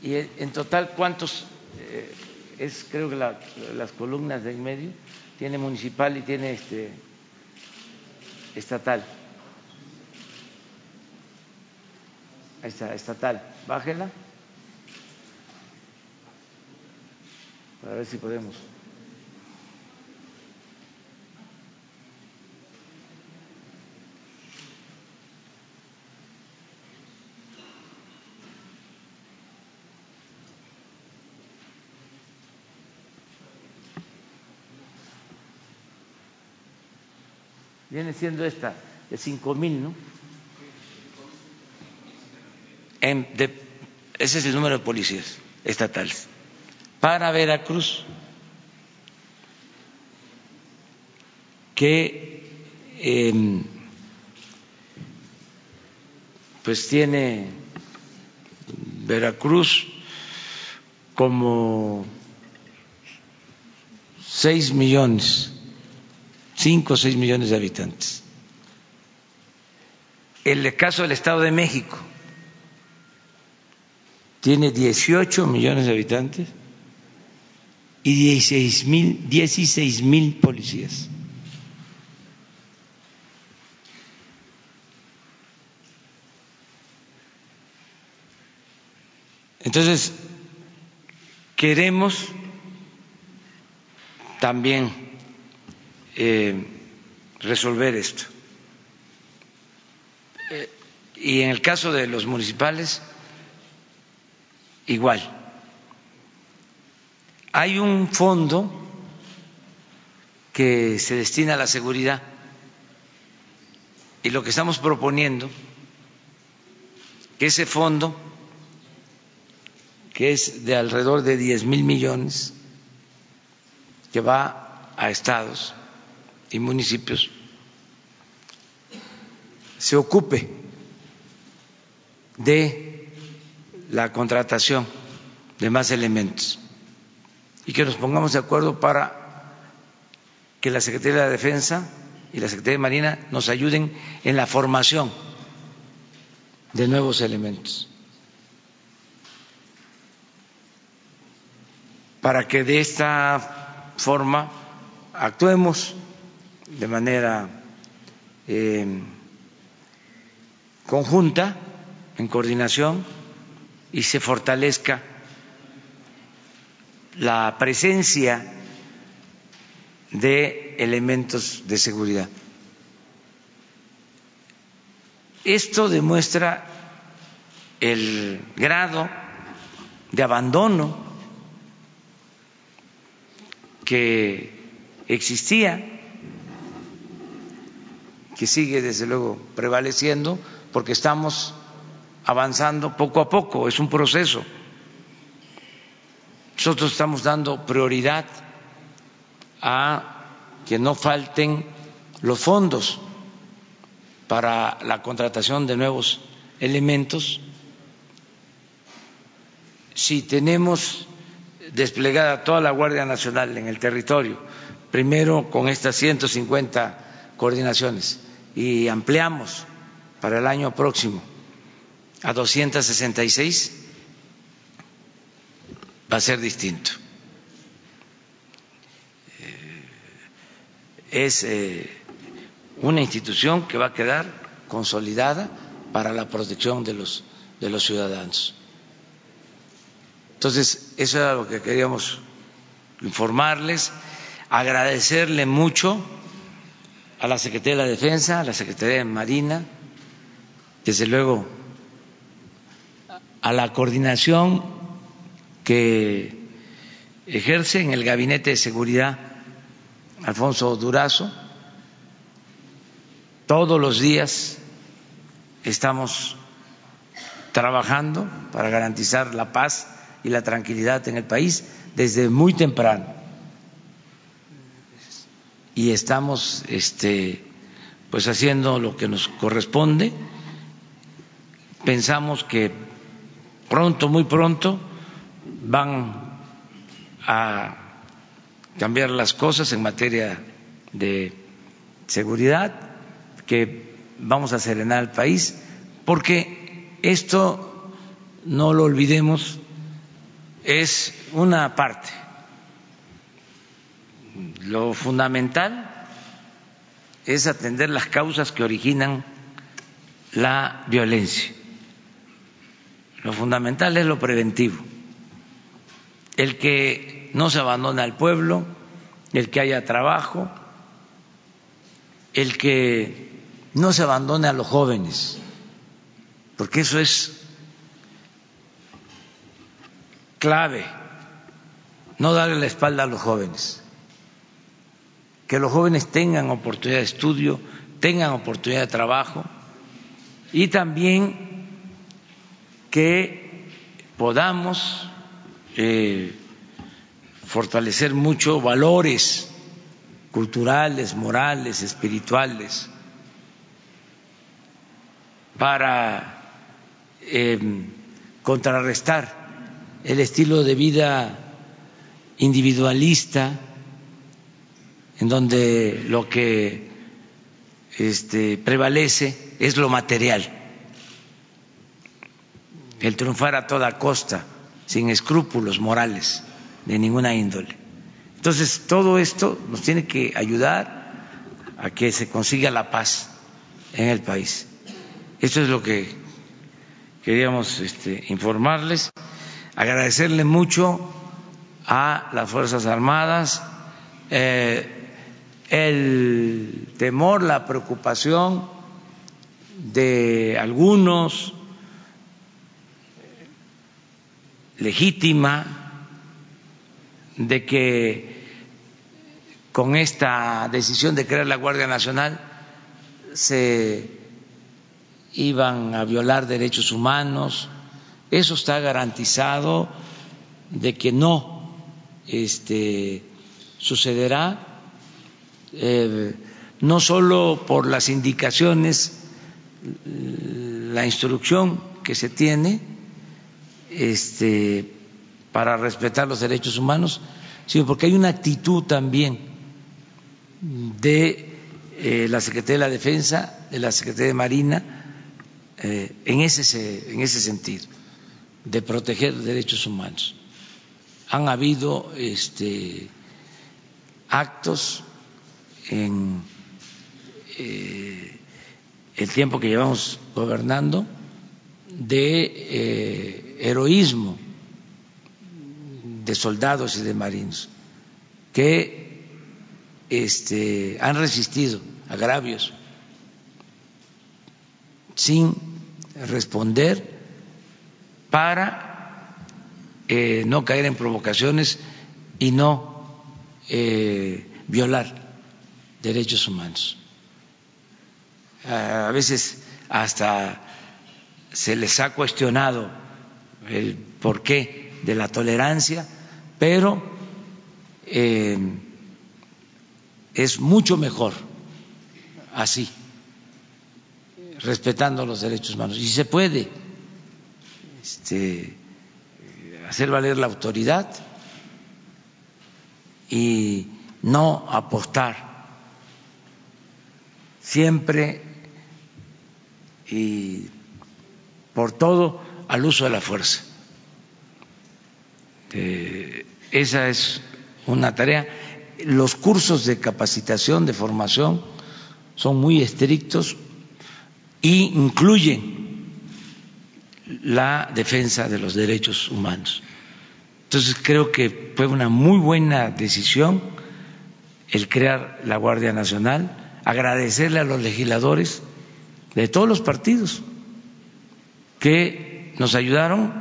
¿Y en total cuántos eh, es, creo que las columnas de en medio? Tiene municipal y tiene este estatal. Ahí está, estatal. Bájela. Para ver si podemos. Viene siendo esta, de cinco mil, ¿no? ese es el número de policías estatales. Para Veracruz, que em, pues tiene Veracruz como seis millones cinco o seis millones de habitantes. El caso del Estado de México tiene 18 millones de habitantes y 16 mil, 16 mil policías. Entonces, queremos también eh, resolver esto. Eh, y en el caso de los municipales, igual. Hay un fondo que se destina a la seguridad y lo que estamos proponiendo, que ese fondo, que es de alrededor de 10 mil millones, que va a estados, y municipios se ocupe de la contratación de más elementos y que nos pongamos de acuerdo para que la Secretaría de la Defensa y la Secretaría de Marina nos ayuden en la formación de nuevos elementos. Para que de esta forma actuemos de manera eh, conjunta, en coordinación, y se fortalezca la presencia de elementos de seguridad. Esto demuestra el grado de abandono que existía que sigue desde luego prevaleciendo porque estamos avanzando poco a poco, es un proceso. Nosotros estamos dando prioridad a que no falten los fondos para la contratación de nuevos elementos. Si tenemos desplegada toda la Guardia Nacional en el territorio, primero con estas 150 coordinaciones y ampliamos para el año próximo a 266, va a ser distinto. Eh, es eh, una institución que va a quedar consolidada para la protección de los, de los ciudadanos. Entonces, eso era lo que queríamos informarles, agradecerle mucho a la Secretaría de la Defensa, a la Secretaría de Marina, desde luego a la coordinación que ejerce en el Gabinete de Seguridad Alfonso Durazo. Todos los días estamos trabajando para garantizar la paz y la tranquilidad en el país desde muy temprano. Y estamos este, pues haciendo lo que nos corresponde. Pensamos que pronto, muy pronto, van a cambiar las cosas en materia de seguridad, que vamos a serenar el país, porque esto, no lo olvidemos, es una parte. Lo fundamental es atender las causas que originan la violencia. Lo fundamental es lo preventivo. El que no se abandone al pueblo, el que haya trabajo, el que no se abandone a los jóvenes, porque eso es clave, no darle la espalda a los jóvenes, que los jóvenes tengan oportunidad de estudio, tengan oportunidad de trabajo y también que podamos eh, fortalecer mucho valores culturales, morales, espirituales, para eh, contrarrestar el estilo de vida individualista, en donde lo que este, prevalece es lo material, el triunfar a toda costa, sin escrúpulos morales de ninguna índole. Entonces, todo esto nos tiene que ayudar a que se consiga la paz en el país. Esto es lo que queríamos este, informarles agradecerle mucho a las Fuerzas Armadas eh, el temor, la preocupación de algunos legítima de que con esta decisión de crear la Guardia Nacional se iban a violar derechos humanos, eso está garantizado de que no este, sucederá, eh, no solo por las indicaciones, la instrucción que se tiene este, para respetar los derechos humanos, sino porque hay una actitud también de eh, la Secretaría de la Defensa, de la Secretaría de Marina, eh, en, ese, en ese sentido de proteger derechos humanos. Han habido este, actos en eh, el tiempo que llevamos gobernando de eh, heroísmo de soldados y de marinos que este, han resistido agravios sin responder para eh, no caer en provocaciones y no violar derechos humanos. A veces hasta se les ha cuestionado el porqué de la tolerancia, pero eh, es mucho mejor así, respetando los derechos humanos. Y se puede este, hacer valer la autoridad y no apostar siempre y por todo al uso de la fuerza. Eh, esa es una tarea. Los cursos de capacitación, de formación, son muy estrictos e incluyen la defensa de los derechos humanos. Entonces creo que fue una muy buena decisión el crear la Guardia Nacional, agradecerle a los legisladores de todos los partidos que nos ayudaron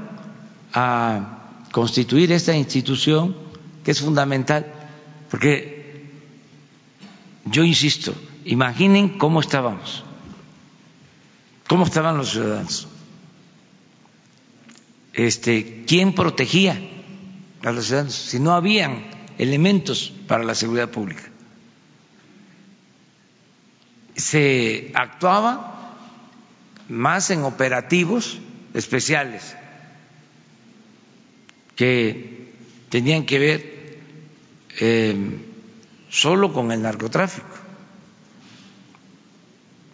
a constituir esta institución que es fundamental, porque yo insisto, imaginen cómo estábamos, cómo estaban los ciudadanos, este, quién protegía a los ciudadanos si no habían elementos para la seguridad pública. Se actuaba más en operativos especiales que tenían que ver eh, solo con el narcotráfico,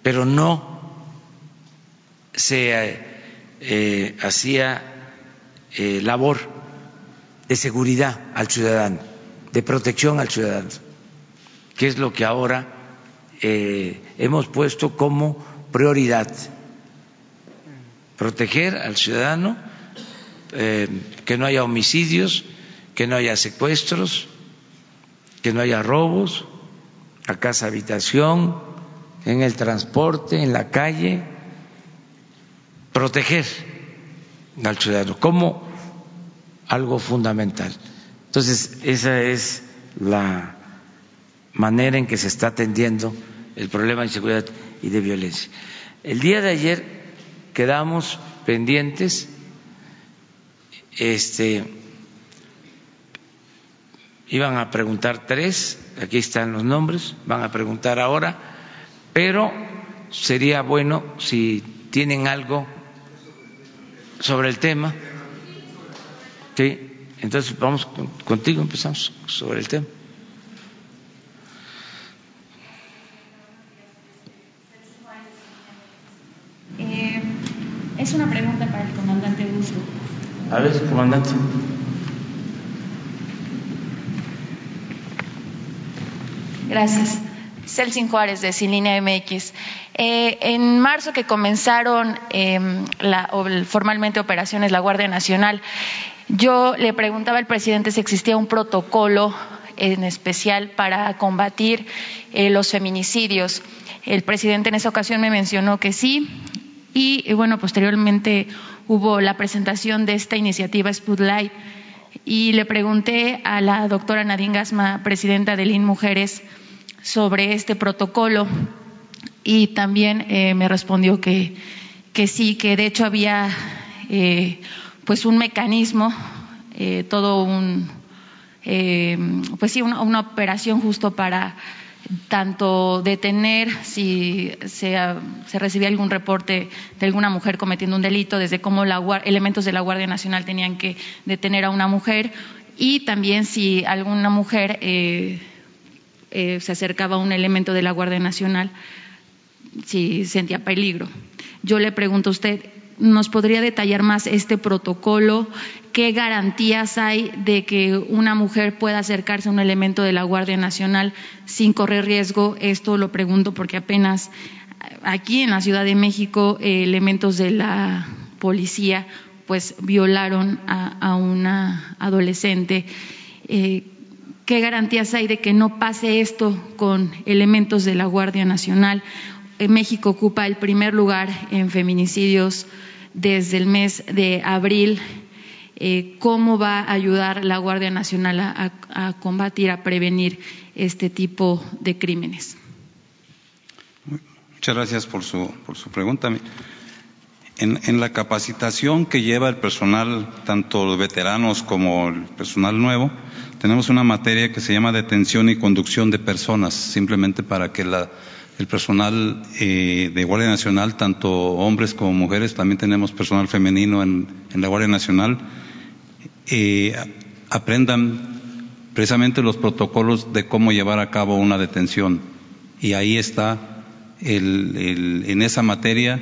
pero no se eh, hacía eh, labor de seguridad al ciudadano, de protección al ciudadano, que es lo que ahora hemos puesto como prioridad, proteger al ciudadano eh, que no haya homicidios, que no haya secuestros, que no haya robos a casa habitación, en el transporte, en la calle, proteger al ciudadano como algo fundamental. Entonces, esa es la manera en que se está atendiendo el problema de inseguridad y de violencia. El día de ayer quedamos pendientes este, iban a preguntar tres, aquí están los nombres, van a preguntar ahora, pero sería bueno si tienen algo sobre el tema. Sí, entonces vamos contigo, empezamos sobre el tema. Eh, es una pregunta para el comandante Busco. A ver, comandante. Gracias. Celsin Juárez de Sinlínea MX. Eh, en marzo que comenzaron em, formalmente operaciones la Guardia Nacional, yo le preguntaba al presidente si existía un protocolo en especial para combatir eh, los feminicidios. El presidente en esa ocasión me mencionó que sí y, bueno, posteriormente hubo la presentación de esta iniciativa Spotlight y le pregunté a la doctora Nadine Gasma, presidenta de LIN Mujeres, sobre este protocolo. Y también eh, me respondió que, que, sí, que de hecho había eh, pues un mecanismo, eh, todo un, pues sí, una operación justo para tanto detener si se, recibía algún reporte de alguna mujer cometiendo un delito, desde cómo elementos de la Guardia Nacional tenían que detener a una mujer y también si alguna mujer eh, eh, se acercaba a un elemento de la Guardia Nacional, si sentía peligro. Yo le pregunto a usted, ¿nos podría detallar más este protocolo? ¿Qué garantías hay de que una mujer pueda acercarse a un elemento de la Guardia Nacional sin correr riesgo? Esto lo pregunto porque apenas aquí en la Ciudad de México eh, elementos de la policía pues violaron a, una adolescente. Eh, ¿Qué garantías hay de que no pase esto con elementos de la Guardia Nacional? México ocupa el primer lugar en feminicidios desde el mes de abril. Eh, ¿Cómo va a ayudar la Guardia Nacional a, combatir, a prevenir este tipo de crímenes? Muchas gracias por su, por su pregunta. en, la capacitación que lleva el personal, tanto los veteranos como el personal nuevo, tenemos una materia que se llama detención y conducción de personas, simplemente para que el personal eh, de Guardia Nacional, tanto hombres como mujeres, también tenemos personal femenino en, la Guardia Nacional, eh, aprendan precisamente los protocolos de cómo llevar a cabo una detención. Y ahí está, en esa materia,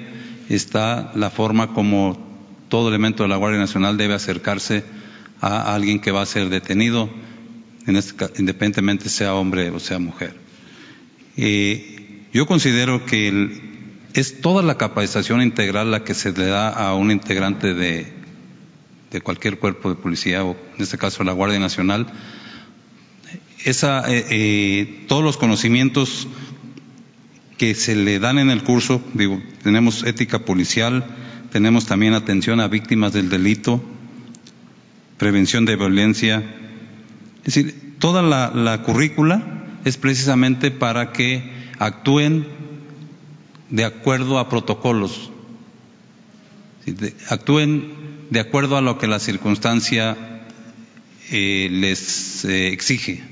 está la forma como todo elemento de la Guardia Nacional debe acercarse a alguien que va a ser detenido, este independientemente sea hombre o sea mujer. Eh, yo considero que es toda la capacitación integral la que se le da a un integrante de, cualquier cuerpo de policía, o en este caso la Guardia Nacional, esa, eh, eh, todos los conocimientos que se le dan en el curso, digo, tenemos ética policial, tenemos también atención a víctimas del delito, prevención de violencia. Es decir, toda la, currícula es precisamente para que actúen de acuerdo a protocolos, actúen de acuerdo a lo que la circunstancia eh, les eh, exige.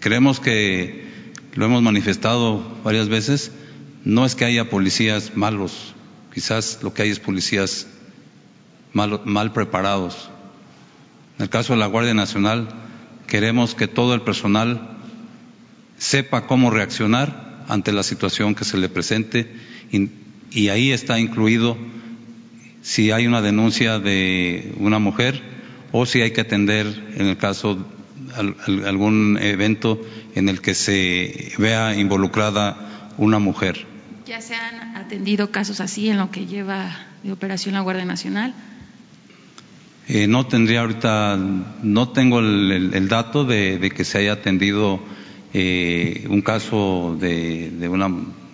creemos que lo hemos manifestado varias veces, no es que haya policías malos, quizás lo que hay es policías mal, mal preparados. En el caso de la Guardia Nacional, queremos que todo el personal sepa cómo reaccionar ante la situación que se le presente y, ahí está incluido si hay una denuncia de una mujer o si hay que atender en el caso algún evento en el que se vea involucrada una mujer. ¿Ya se han atendido casos así en lo que lleva de operación la Guardia Nacional? Eh, no tendría ahorita, no tengo el, dato de, que se haya atendido eh, un caso de, una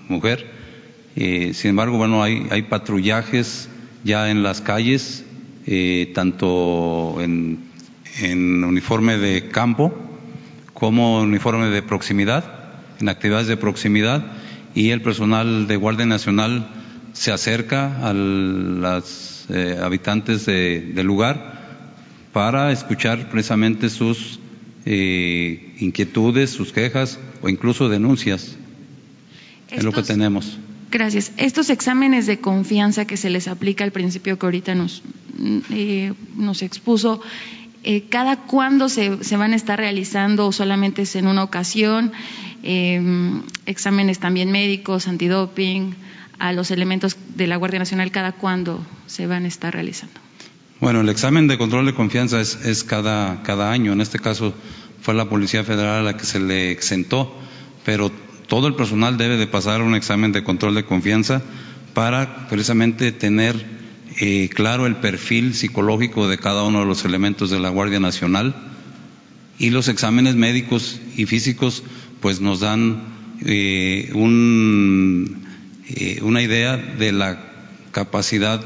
mujer. Eh, sin embargo, bueno, hay, hay patrullajes ya en las calles, tanto en en uniforme de campo como uniforme de proximidad, en actividades de proximidad, y el personal de Guardia Nacional se acerca a los eh, habitantes del lugar para escuchar precisamente sus eh, inquietudes, sus quejas o incluso denuncias. es lo que tenemos. Gracias. Estos exámenes de confianza que se les aplica al principio que ahorita nos, eh, nos expuso, eh, ¿cada cuándo se, van a estar realizando o solamente es en una ocasión? Em, exámenes también médicos, antidoping, a los elementos de la Guardia Nacional, ¿cada cuándo se van a estar realizando? Bueno, el examen de control de confianza es, cada, cada año. En este caso fue la Policía Federal a la que se le exentó, pero todo el personal debe de pasar un examen de control de confianza para precisamente tener eh, claro el perfil psicológico de cada uno de los elementos de la Guardia Nacional y los exámenes médicos y físicos pues nos dan eh, un, eh, una idea de la capacidad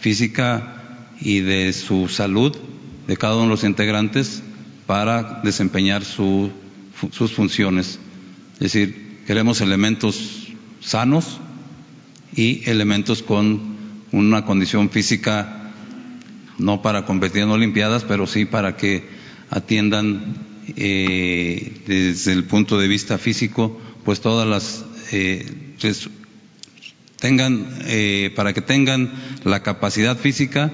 física y de su salud de cada uno de los integrantes para desempeñar sus funciones. Es decir, queremos elementos sanos y elementos con una condición física no para competir en Olimpiadas, pero sí para que atiendan eh, desde el punto de vista físico, pues todas las eh, tengan eh, para que tengan la capacidad física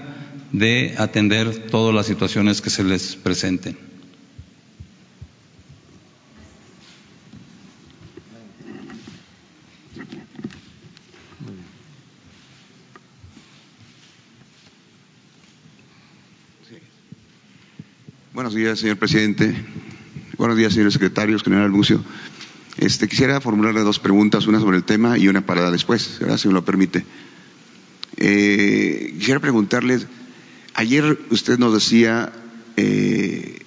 de atender todas las situaciones que se les presenten. Buenos días, señor presidente. Buenos días, señores secretarios, general Lucio. Este, quisiera formularle dos preguntas, una sobre el tema y una para después, si me lo permite. Eh, quisiera preguntarle, ayer usted nos decía eh,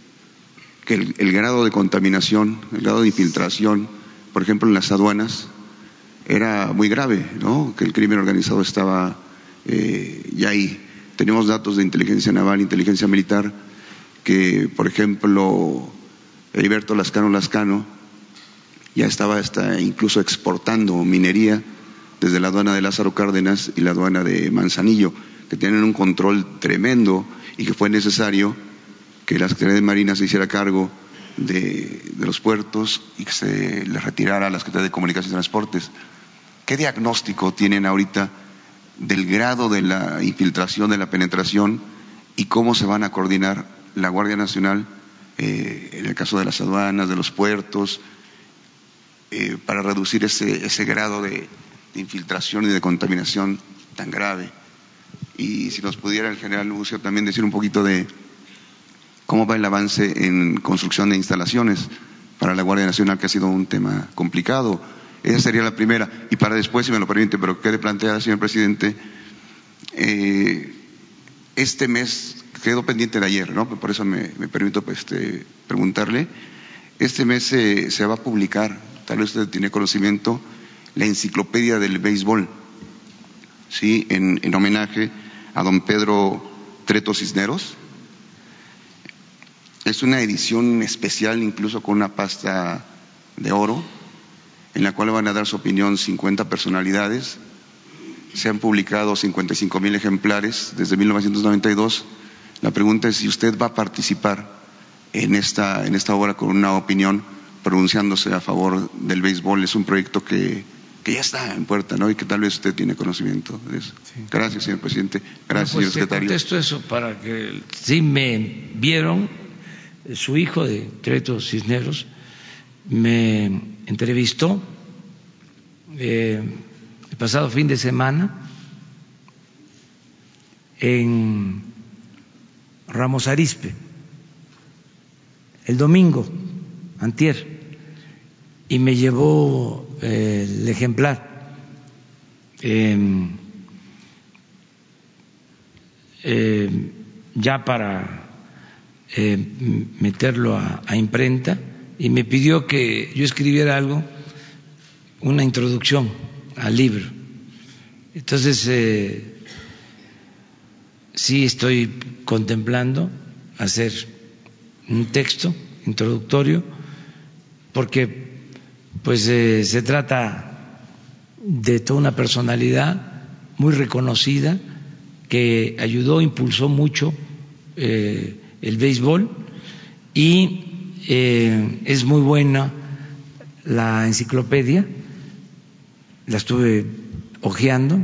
que el, grado de contaminación, el grado de infiltración, por ejemplo, en las aduanas, era muy grave, ¿no? Que el crimen organizado estaba eh, ya ahí. Tenemos datos de inteligencia naval, inteligencia militar, que, por ejemplo, Heriberto Lascano Lascano ya estaba hasta incluso exportando minería desde la aduana de Lázaro Cárdenas y la aduana de Manzanillo, que tienen un control tremendo y que fue necesario que la Secretaría de Marina se hiciera cargo de, los puertos y que se le retirara a la Secretaría de Comunicaciones y Transportes. ¿Qué diagnóstico tienen ahorita del grado de la infiltración, de la penetración y cómo se van a coordinar la Guardia Nacional eh, en el caso de las aduanas, de los puertos, eh, para reducir ese grado de, infiltración y de contaminación tan grave. Y si nos pudiera el general Lucio también decir un poquito de cómo va el avance en construcción de instalaciones para la Guardia Nacional, que ha sido un tema complicado. Esa sería la primera. Y para después, si me lo permite, pero quede planteada, señor presidente, eh, este mes quedó pendiente de ayer, ¿no? Por eso me, permito pues, este, preguntarle. Este mes se va a publicar, tal vez usted tiene conocimiento, la enciclopedia del béisbol, ¿sí? En, en homenaje a don Pedro Treto Cisneros. Es una edición especial, incluso con una pasta de oro, en la cual van a dar su opinión 50 personalidades. Se han publicado 55 mil ejemplares desde 1992 la pregunta es si usted va a participar en esta, en esta obra con una opinión pronunciándose a favor del béisbol. Es un proyecto que, que ya está en puerta, ¿no? Y que tal vez usted tiene conocimiento de eso. Gracias, señor presidente. Gracias, pues señor secretario. Contesto eso para que si me vieron, su hijo de Treto Cisneros me entrevistó eh, el pasado fin de semana en Ramos Arispe, el domingo, antier, y me llevó eh, el ejemplar. Em, em, ya para em, meterlo a, imprenta y me pidió que yo escribiera algo, una introducción al libro. Entonces, eh, sí estoy contemplando hacer un texto introductorio porque pues eh, se trata de toda una personalidad muy reconocida que ayudó, impulsó mucho eh, el béisbol y eh, es muy buena la enciclopedia, la estuve hojeando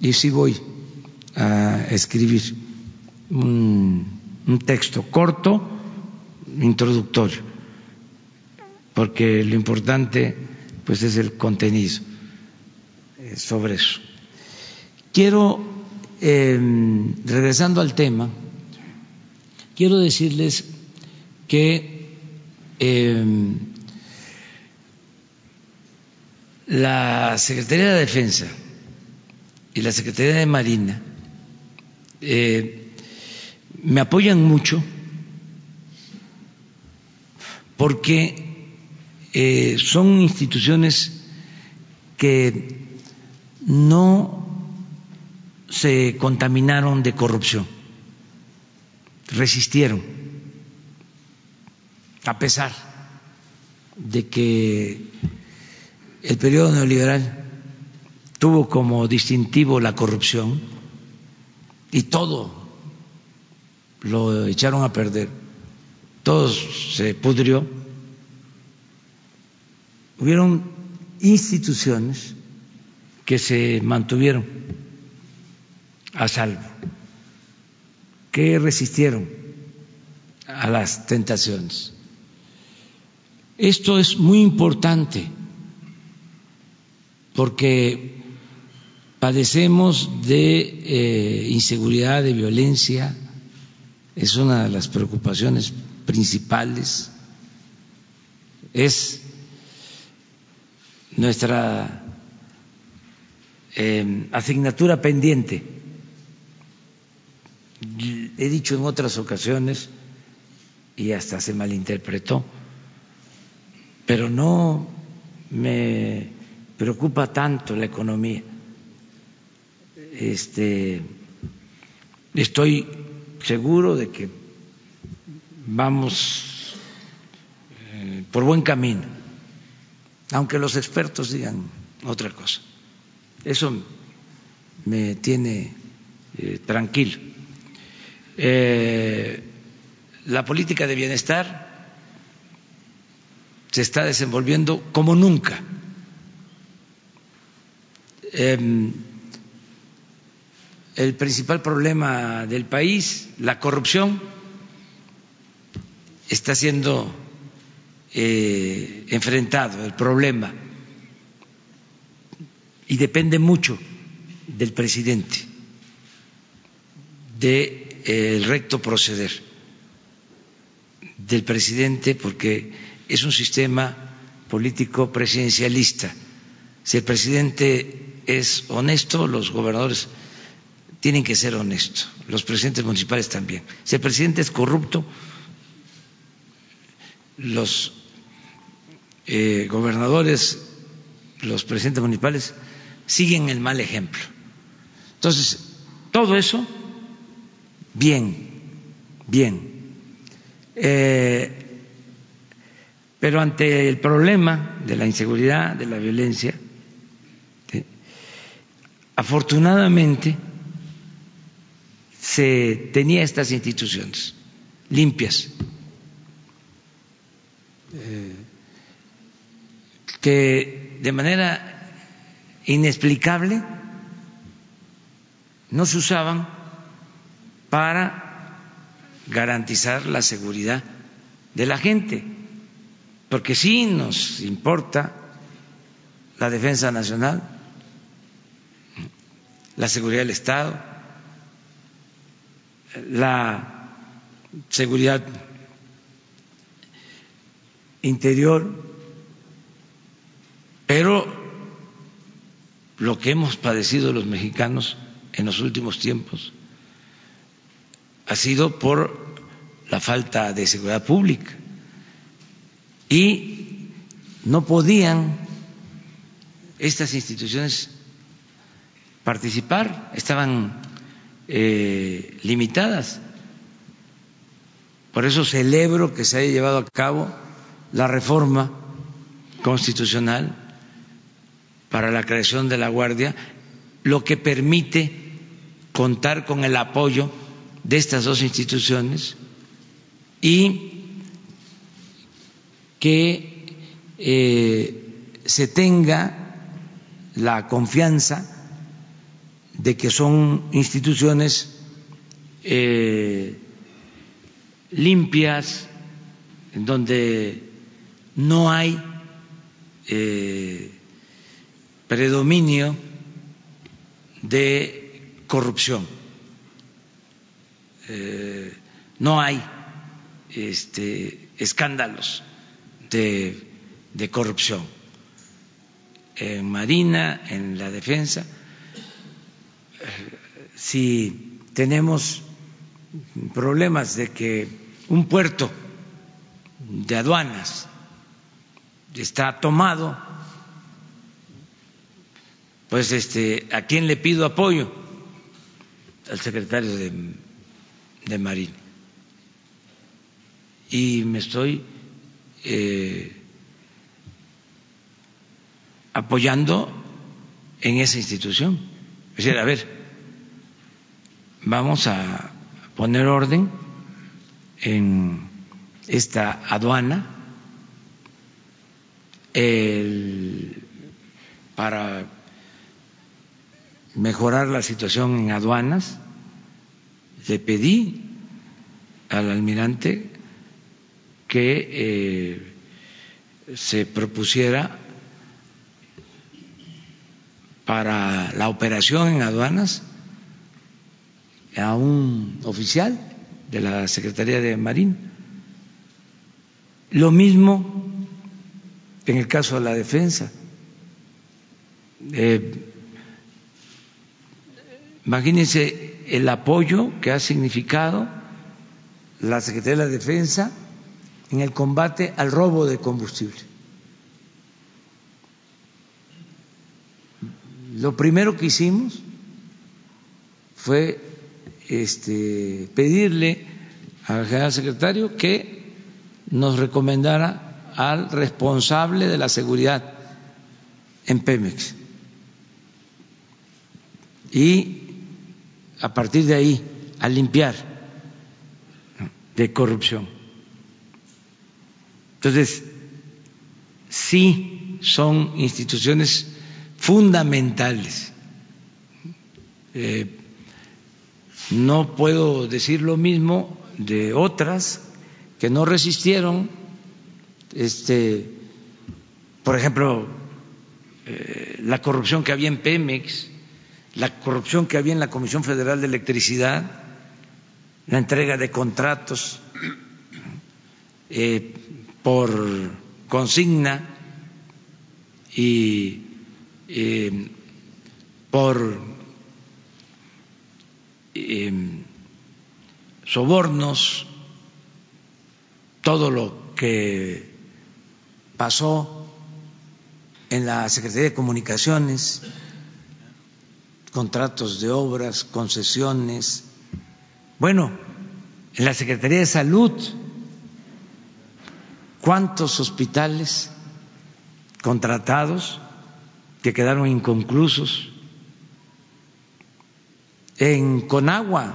y sí voy a escribir un, texto corto, introductorio, porque lo importante pues es el contenido eh, sobre eso. Quiero, em, regresando al tema, quiero decirles que em, la Secretaría de Defensa y la Secretaría de Marina eh, me apoyan mucho porque eh, son instituciones que no se contaminaron de corrupción, resistieron, a pesar de que el periodo neoliberal tuvo como distintivo la corrupción, y todo lo echaron a perder, todo se pudrió. Hubieron instituciones que se mantuvieron a salvo, que resistieron a las tentaciones. Esto es muy importante porque Padecemos de eh, inseguridad, de violencia, es una de las preocupaciones principales, es nuestra eh, asignatura pendiente. He dicho en otras ocasiones, y hasta se malinterpretó, pero no me preocupa tanto la economía este, estoy seguro de que vamos eh, por buen camino, aunque los expertos digan otra cosa. Eso me tiene eh, tranquilo. Eh, la política de bienestar se está desenvolviendo como nunca. Em, el principal problema del país, la corrupción, está siendo eh, enfrentado, el problema, y depende mucho del presidente, del de, recto proceder del presidente, porque es un sistema político presidencialista. Si el presidente es honesto, los gobernadores tienen que ser honestos, los presidentes municipales también. Si el presidente es corrupto, los eh, gobernadores, los presidentes municipales siguen el mal ejemplo. Entonces, todo eso, bien, bien. Eh, pero ante el problema de la inseguridad, de la violencia, afortunadamente se tenía estas instituciones limpias, eh, que de manera inexplicable no se usaban para garantizar la seguridad de la gente, porque sí nos importa la defensa nacional, la seguridad del Estado, la seguridad interior, pero lo que hemos padecido los mexicanos en los últimos tiempos ha sido por la falta de seguridad pública y no podían estas instituciones participar, estaban eh, limitadas. Por eso celebro que se haya llevado a cabo la reforma constitucional para la creación de la Guardia, lo que permite contar con el apoyo de estas dos instituciones y que eh, se tenga la confianza de que son instituciones eh, limpias, en donde no hay eh, predominio de corrupción, eh, no hay este, escándalos de, de corrupción en Marina, en la defensa. Si tenemos problemas de que un puerto de aduanas está tomado, pues este, ¿a quién le pido apoyo? Al secretario de, de Marina. Y me estoy eh, apoyando en esa institución. Es a ver, vamos a poner orden en esta aduana el, para mejorar la situación en aduanas, le pedí al almirante que eh, se propusiera para la operación en aduanas a un oficial de la Secretaría de Marina. Lo mismo en el caso de la defensa. Eh, imagínense el apoyo que ha significado la Secretaría de la Defensa en el combate al robo de combustible. Lo primero que hicimos fue este, pedirle al general secretario que nos recomendara al responsable de la seguridad en Pemex. y a partir de ahí a limpiar de corrupción. Entonces, sí son instituciones fundamentales. Eh, no puedo decir lo mismo de otras que no resistieron, este, por ejemplo, eh, la corrupción que había en Pemex, la corrupción que había en la Comisión Federal de Electricidad, la entrega de contratos eh, por consigna y eh, por sobornos, todo lo que pasó en la Secretaría de Comunicaciones, contratos de obras, concesiones. Bueno, en la Secretaría de Salud, ¿cuántos hospitales contratados que quedaron inconclusos? En Conagua,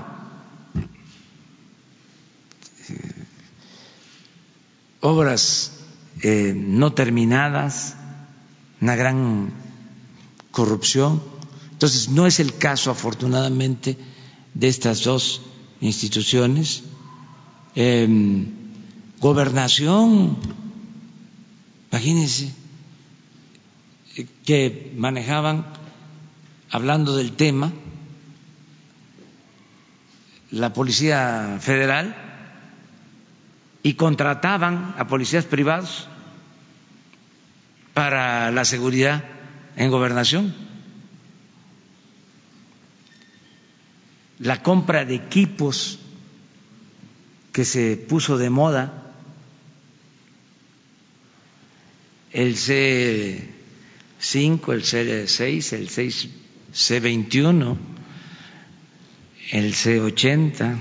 obras eh, no terminadas, una gran corrupción. Entonces, no es el caso, afortunadamente, de estas dos instituciones. Em, gobernación, imagínense, que manejaban, hablando del tema, la Policía Federal y contrataban a policías privados para la seguridad en gobernación. La compra de equipos que se puso de moda, el C5, el C6, el 6C21, el C80,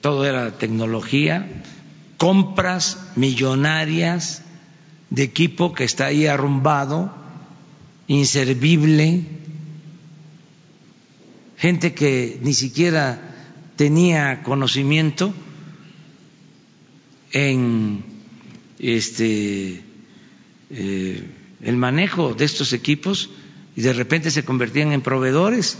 todo era tecnología, compras millonarias de equipo que está ahí arrumbado, inservible, gente que ni siquiera tenía conocimiento en este eh, el manejo de estos equipos y de repente se convertían en proveedores.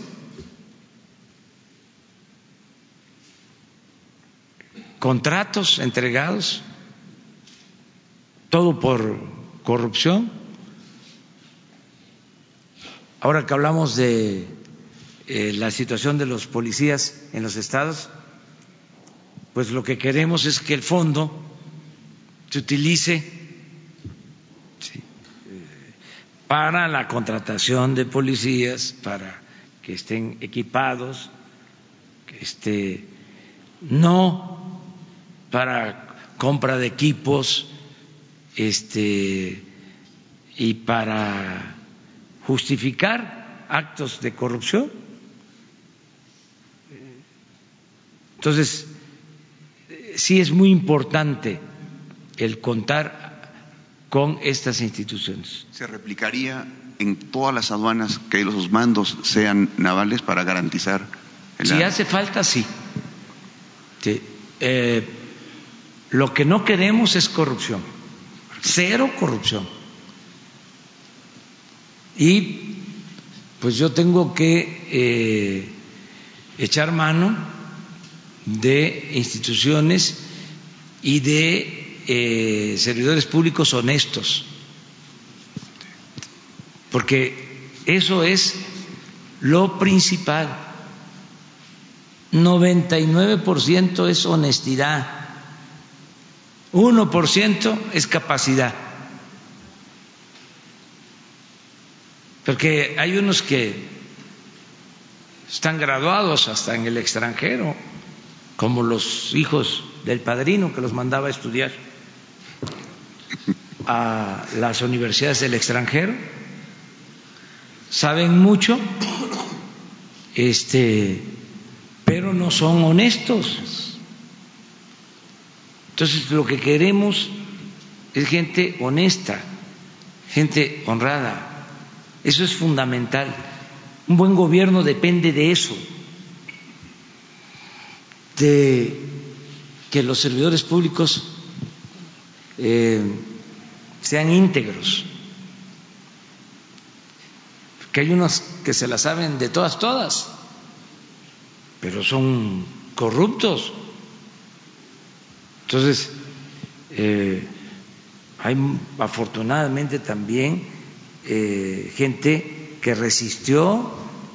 contratos entregados, todo por corrupción. Ahora que hablamos de eh, la situación de los policías en los estados, pues lo que queremos es que el fondo se utilice eh, para la contratación de policías, para que estén equipados, esté no para compra de equipos este, y para justificar actos de corrupción. Entonces, sí es muy importante el contar con estas instituciones. ¿Se replicaría en todas las aduanas que los mandos sean navales para garantizar? El si hace falta, sí. sí. Eh, lo que no queremos es corrupción, cero corrupción. Y pues yo tengo que eh, echar mano de instituciones y de eh, servidores públicos honestos, porque eso es lo principal. 99% es honestidad 1% es capacidad. Porque hay unos que están graduados hasta en el extranjero, como los hijos del padrino que los mandaba a estudiar a las universidades del extranjero, saben mucho, este, pero no son honestos. Entonces, lo que queremos es gente honesta, gente honrada. Eso es fundamental. Un buen gobierno depende de eso, de que los servidores públicos eh, sean íntegros, que hay unos que se la saben de todas, todas, pero son corruptos. Entonces, eh, hay afortunadamente también eh, gente que resistió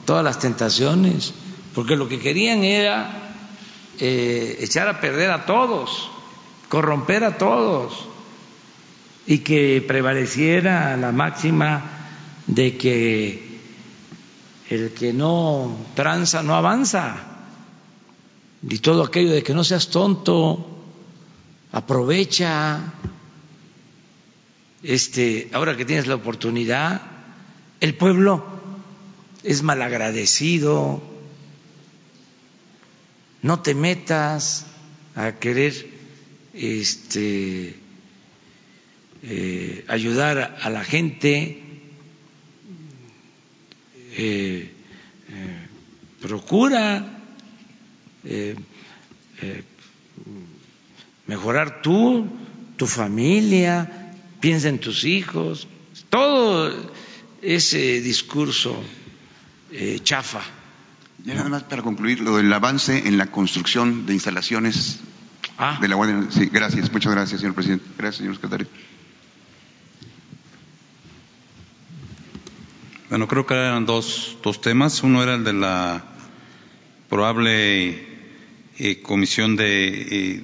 todas las tentaciones, porque lo que querían era eh, echar a perder a todos, corromper a todos y que prevaleciera la máxima de que el que no tranza no avanza. Y todo aquello de que no seas tonto, aprovecha. Este, ahora que tienes la oportunidad, el pueblo es malagradecido, no te metas a querer este, eh, ayudar a la gente, eh, eh, procura mejorar tú, tu familia, piensa en tus hijos, todo ese discurso eh, chafa. nada más para concluir, lo del avance en la construcción de instalaciones ah. de la Guardia. Sí, gracias, muchas gracias, señor presidente. Gracias, señor secretario. Bueno, creo que eran dos, dos temas. Uno era el de la probable eh, comisión de,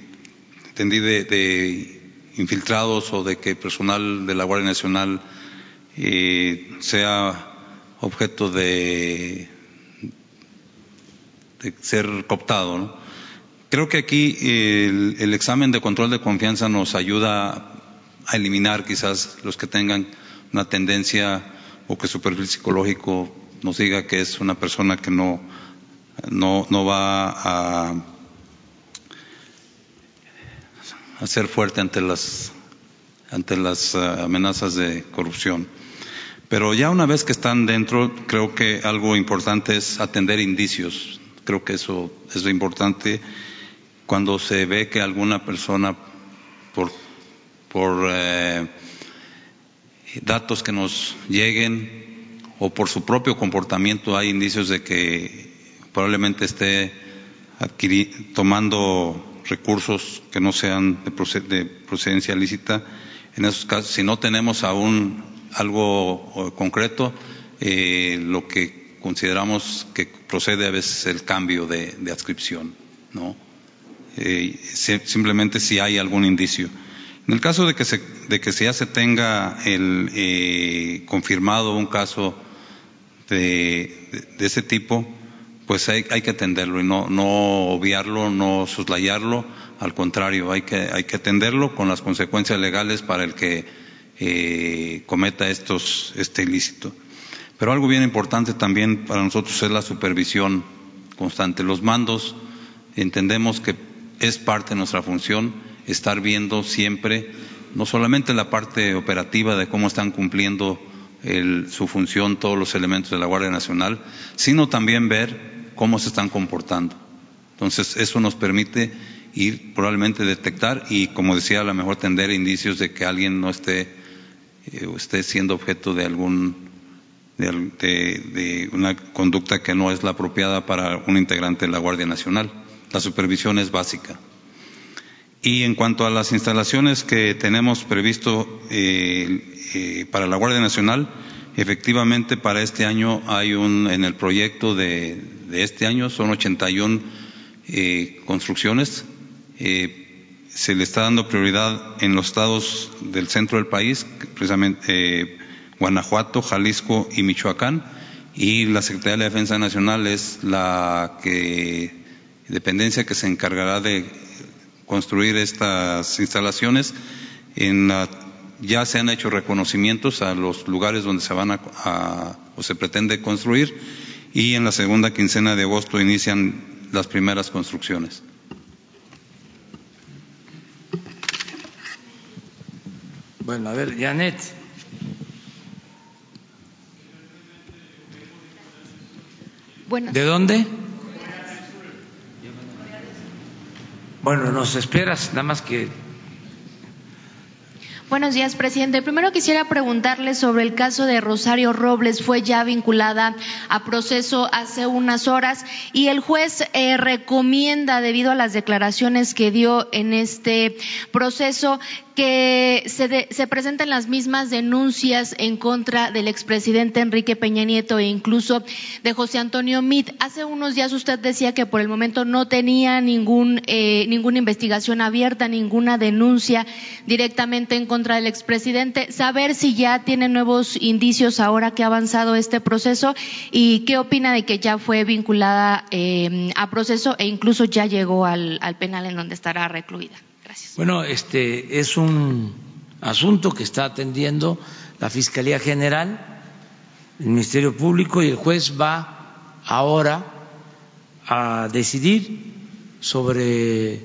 eh, de infiltrados o de que personal de la Guardia Nacional eh, sea objeto de, ser cooptado. Creo que aquí el, examen de control de confianza nos ayuda a eliminar quizás los que tengan una tendencia o que su perfil psicológico nos diga que es una persona que no, no, no va a a ser fuerte ante las, ante las eh, amenazas de corrupción. Pero ya una vez que están dentro, creo que algo importante es atender indicios. Creo que eso es lo importante cuando se ve que alguna persona, por, por eh, datos que nos lleguen o por su propio comportamiento, hay indicios de que probablemente esté tomando recursos que no sean de, procedencia lícita. En esos casos, si no tenemos aún algo concreto, eh, lo que consideramos que procede a veces el cambio de, adscripción, ¿no? Eh, simplemente si hay algún indicio. En el caso de que, se, de que ya se tenga el, eh, confirmado un caso de, de ese tipo, pues hay, hay, que atenderlo y no, no obviarlo, no soslayarlo, al contrario, hay que, hay que atenderlo con las consecuencias legales para el que eh, cometa estos, este ilícito. Pero algo bien importante también para nosotros es la supervisión constante. Los mandos entendemos que es parte de nuestra función estar viendo siempre no solamente la parte operativa de cómo están cumpliendo el, su función todos los elementos de la Guardia Nacional, sino también ver cómo se están comportando. Entonces, eso nos permite ir probablemente detectar y, como decía, a lo mejor tender indicios de que alguien no esté, eh, esté siendo objeto de algún de, una conducta que no es la apropiada para un integrante de la Guardia Nacional. La supervisión es básica. Y en cuanto a las instalaciones que tenemos previsto eh, eh, para la Guardia Nacional, efectivamente para este año hay un en el proyecto de, este año son 81 eh, construcciones. Eh, se le está dando prioridad en los estados del centro del país, precisamente Guanajuato, Jalisco y Michoacán, y la Secretaría de la Defensa Nacional es la dependencia que se encargará de construir estas instalaciones. Ya se han hecho reconocimientos a los lugares donde se van a o se pretende construir y en la segunda quincena de agosto inician las primeras construcciones. Bueno, a ver, Janet. ¿De dónde? Bueno, nos esperas, nada más que Buenos días, presidente. Primero quisiera preguntarle sobre el caso de Rosario Robles. Fue ya vinculada a proceso hace unas horas y el juez eh, recomienda, debido a las declaraciones que dio en este proceso, que se, se, presenten las mismas denuncias en contra del expresidente Enrique Peña Nieto e incluso de José Antonio Mit. Hace unos días usted decía que por el momento no tenía ningún, eh, ninguna investigación abierta, ninguna denuncia directamente en contra del expresidente. Saber si ya tiene nuevos indicios ahora que ha avanzado este proceso y qué opina de que ya fue vinculada eh, a proceso e incluso ya llegó al, al penal en donde estará recluida. Bueno, este es un asunto que está atendiendo la Fiscalía General, el Ministerio Público y el juez va ahora a decidir sobre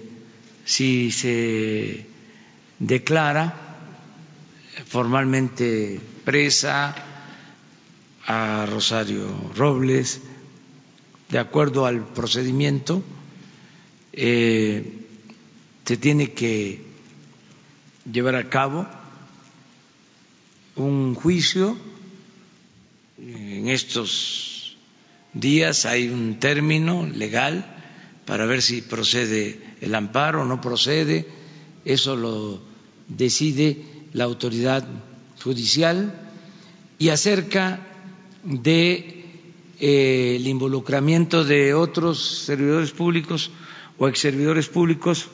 si se declara formalmente presa a Rosario Robles de acuerdo al procedimiento. Eh, se tiene que llevar a cabo un juicio. En estos días hay un término legal para ver si procede el amparo o no procede. Eso lo decide la autoridad judicial. Y acerca de eh, el involucramiento de otros servidores públicos o ex servidores públicos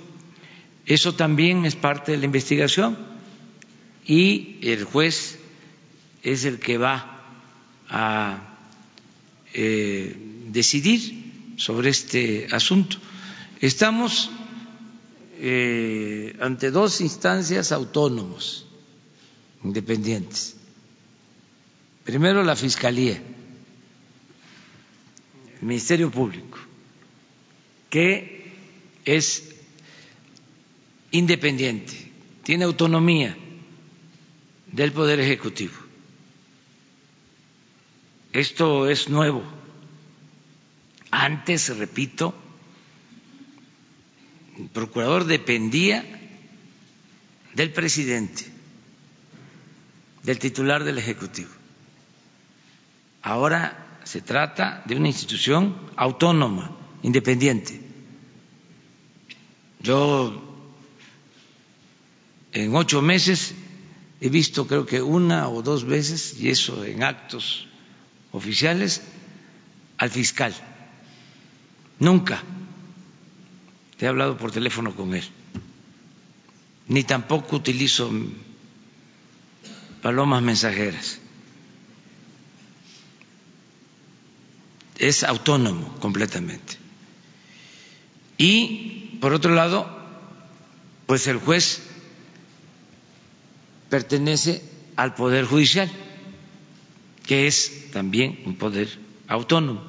eso también es parte de la investigación y el juez es el que va a eh, decidir sobre este asunto. Estamos eh, ante dos instancias autónomos, independientes. Primero la Fiscalía, el Ministerio Público, que es independiente, tiene autonomía del Poder Ejecutivo. Esto es nuevo. Antes, repito, el procurador dependía del presidente, del titular del Ejecutivo. Ahora se trata de una institución autónoma, independiente. Yo en ocho meses he visto creo que una o dos veces, y eso en actos oficiales, al fiscal. Nunca he hablado por teléfono con él, ni tampoco utilizo palomas mensajeras. Es autónomo completamente. Y, por otro lado, pues el juez pertenece al Poder Judicial, que es también un poder autónomo.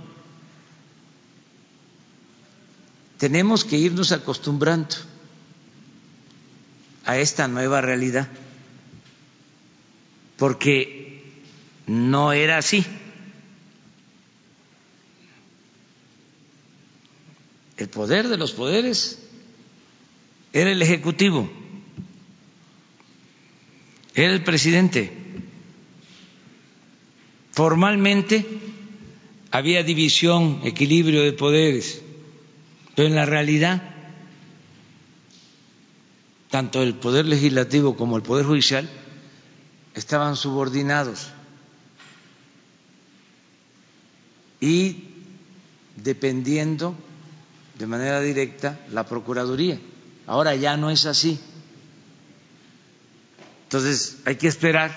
Tenemos que irnos acostumbrando a esta nueva realidad, porque no era así. El poder de los poderes era el Ejecutivo era el presidente. Formalmente había división, equilibrio de poderes, pero en la realidad tanto el poder legislativo como el poder judicial estaban subordinados y dependiendo de manera directa la Procuraduría. Ahora ya no es así. Entonces hay que esperar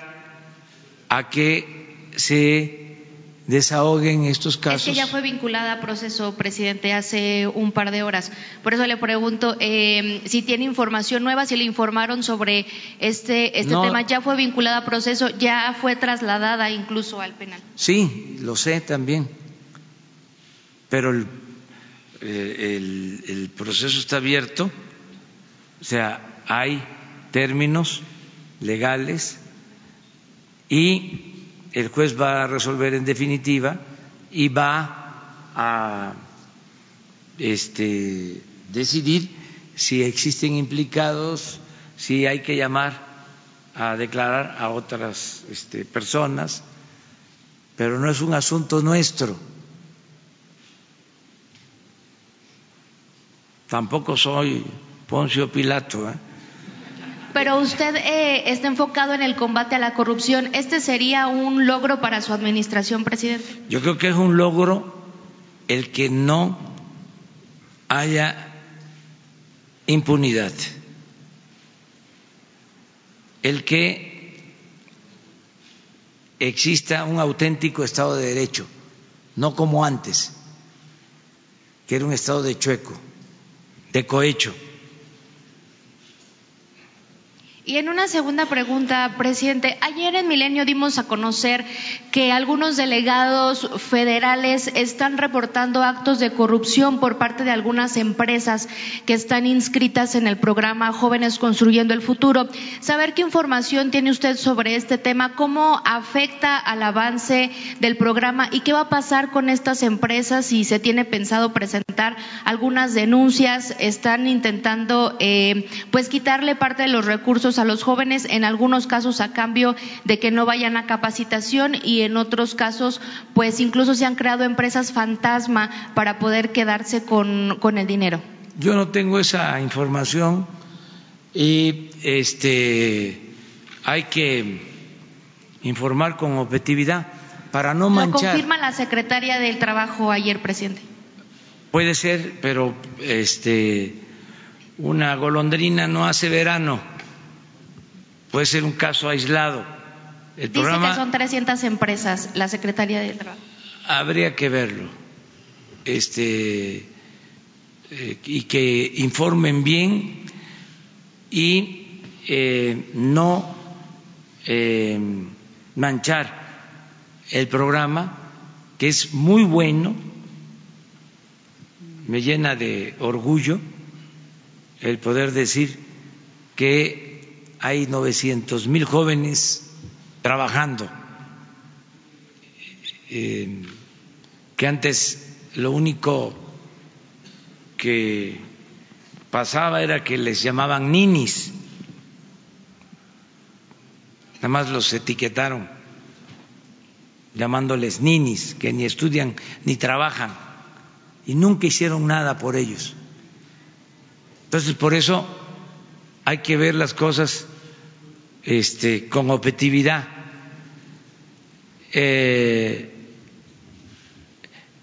a que se desahoguen estos casos. Es que ya fue vinculada a proceso, presidente, hace un par de horas. Por eso le pregunto eh, si tiene información nueva, si le informaron sobre este, este tema. Ya fue vinculada a proceso, ya fue trasladada incluso al penal. Sí, lo sé también. Pero el, eh, el, el proceso está abierto, o sea, hay términos legales y el juez va a resolver en definitiva y va a este, decidir si existen implicados, si hay que llamar a declarar a otras este, personas, pero no es un asunto nuestro. Tampoco soy Poncio Pilato. ¿eh? Pero usted eh, está enfocado en el combate a la corrupción. ¿Este sería un logro para su administración, presidente? Yo creo que es un logro el que no haya impunidad, el que exista un auténtico Estado de Derecho, no como antes, que era un Estado de chueco, de cohecho. Y en una segunda pregunta, presidente, ayer en Milenio dimos a conocer que algunos delegados federales están reportando actos de corrupción por parte de algunas empresas que están inscritas en el programa Jóvenes Construyendo el Futuro. Saber qué información tiene usted sobre este tema, cómo afecta al avance del programa y qué va a pasar con estas empresas si se tiene pensado presentar algunas denuncias, están intentando eh, pues quitarle parte de los recursos a los jóvenes, en algunos casos a cambio de que no vayan a capacitación y en otros casos, pues incluso se han creado empresas fantasma para poder quedarse con, con el dinero. Yo no tengo esa información y este hay que informar con objetividad para no manchar. Lo confirma la secretaria del Trabajo ayer, presidente. Puede ser, pero este una golondrina no hace verano puede ser un caso aislado. El Dice que son 300 empresas, la Secretaría del Trabajo. Habría que verlo. Este, eh, y que informen bien y eh, no eh, manchar el programa, que es muy bueno, me llena de orgullo el poder decir que hay 900 mil jóvenes trabajando, eh, que antes lo único que pasaba era que les llamaban ninis, nada más los etiquetaron llamándoles ninis, que ni estudian ni trabajan y nunca hicieron nada por ellos. Entonces, por eso hay que ver las cosas este, con objetividad eh,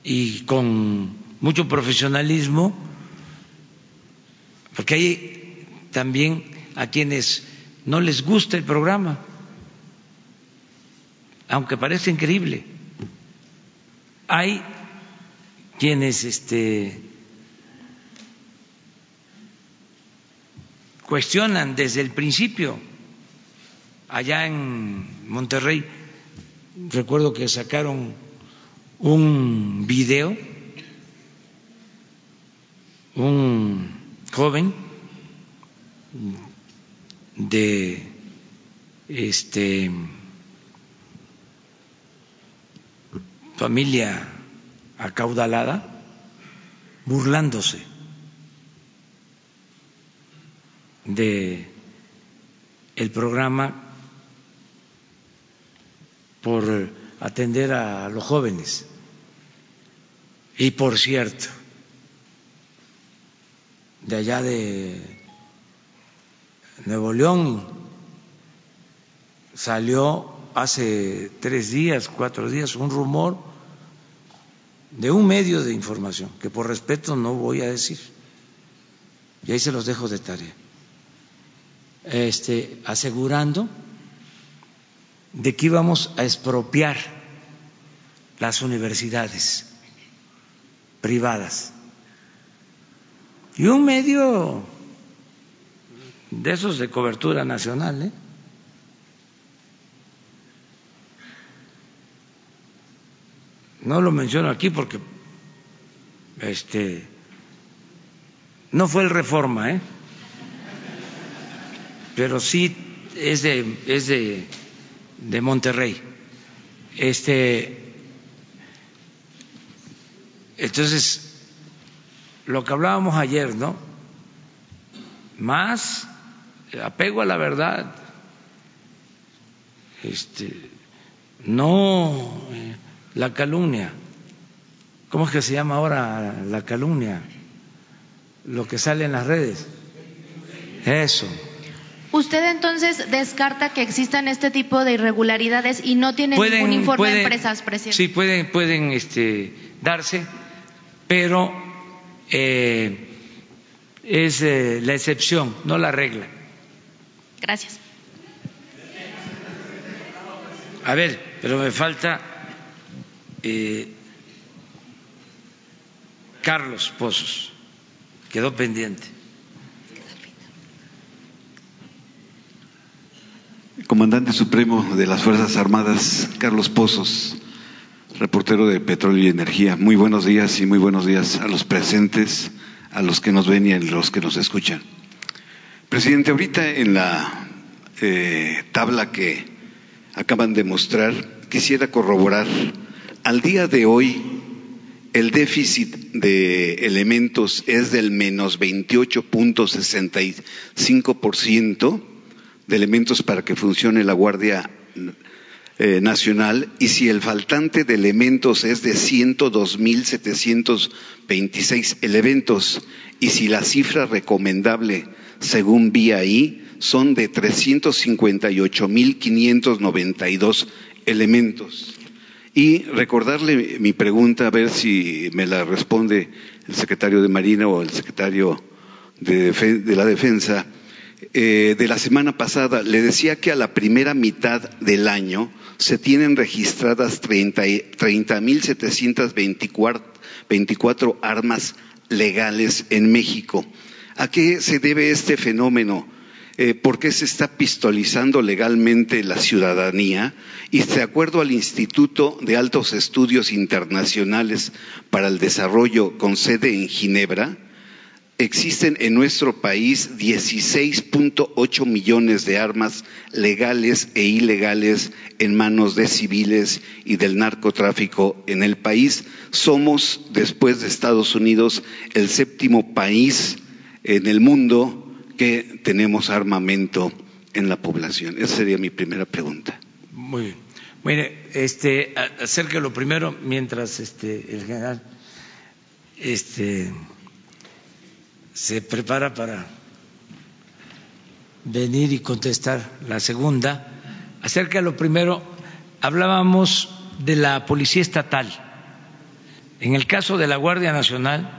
y con mucho profesionalismo, porque hay también a quienes no les gusta el programa, aunque parece increíble. Hay quienes este, cuestionan desde el principio. Allá en Monterrey, recuerdo que sacaron un video, un joven de este familia acaudalada burlándose de el programa por atender a los jóvenes. Y por cierto, de allá de Nuevo León salió hace tres días, cuatro días, un rumor de un medio de información que por respeto no voy a decir. Y ahí se los dejo de tarea este, asegurando de que íbamos a expropiar las universidades privadas. Y un medio de esos de cobertura nacional, ¿eh? no lo menciono aquí porque este no fue el reforma, ¿eh? pero sí es de, es de, de Monterrey. Este, Entonces, lo que hablábamos ayer, ¿no? Más apego a la verdad, este, no eh, la calumnia. ¿Cómo es que se llama ahora la calumnia? Lo que sale en las redes. Eso. ¿Usted entonces descarta que existan este tipo de irregularidades y no tiene ningún informe de empresas, presidente? Sí, pueden, pueden este, darse, pero eh, es eh, la excepción, no la regla. Gracias. A ver, pero me falta eh, Carlos Pozos, quedó pendiente. Comandante Supremo de las Fuerzas Armadas, Carlos Pozos, reportero de Petróleo y Energía. Muy buenos días y muy buenos días a los presentes, a los que nos ven y a los que nos escuchan. Presidente, ahorita en la eh, tabla que acaban de mostrar, quisiera corroborar, al día de hoy el déficit de elementos es del menos 28.65% de elementos para que funcione la Guardia eh, Nacional y si el faltante de elementos es de 102.726 elementos y si la cifra recomendable según ahí son de 358.592 elementos. Y recordarle mi pregunta, a ver si me la responde el secretario de Marina o el secretario de, la Defensa. Eh, de la semana pasada, le decía que a la primera mitad del año se tienen registradas 30.724 armas legales en México. ¿A qué se debe este fenómeno? Eh, ¿Por qué se está pistolizando legalmente la ciudadanía? Y de acuerdo al Instituto de Altos Estudios Internacionales para el Desarrollo con sede en Ginebra, existen en nuestro país 16.8 millones de armas legales e ilegales en manos de civiles y del narcotráfico en el país. Somos, después de Estados Unidos, el séptimo país en el mundo que tenemos armamento en la población? Esa sería mi primera pregunta. Muy bien. Mire, este, lo primero mientras este, el general este, se prepara para venir y contestar la segunda. Acerca de lo primero, hablábamos de la Policía Estatal. En el caso de la Guardia Nacional,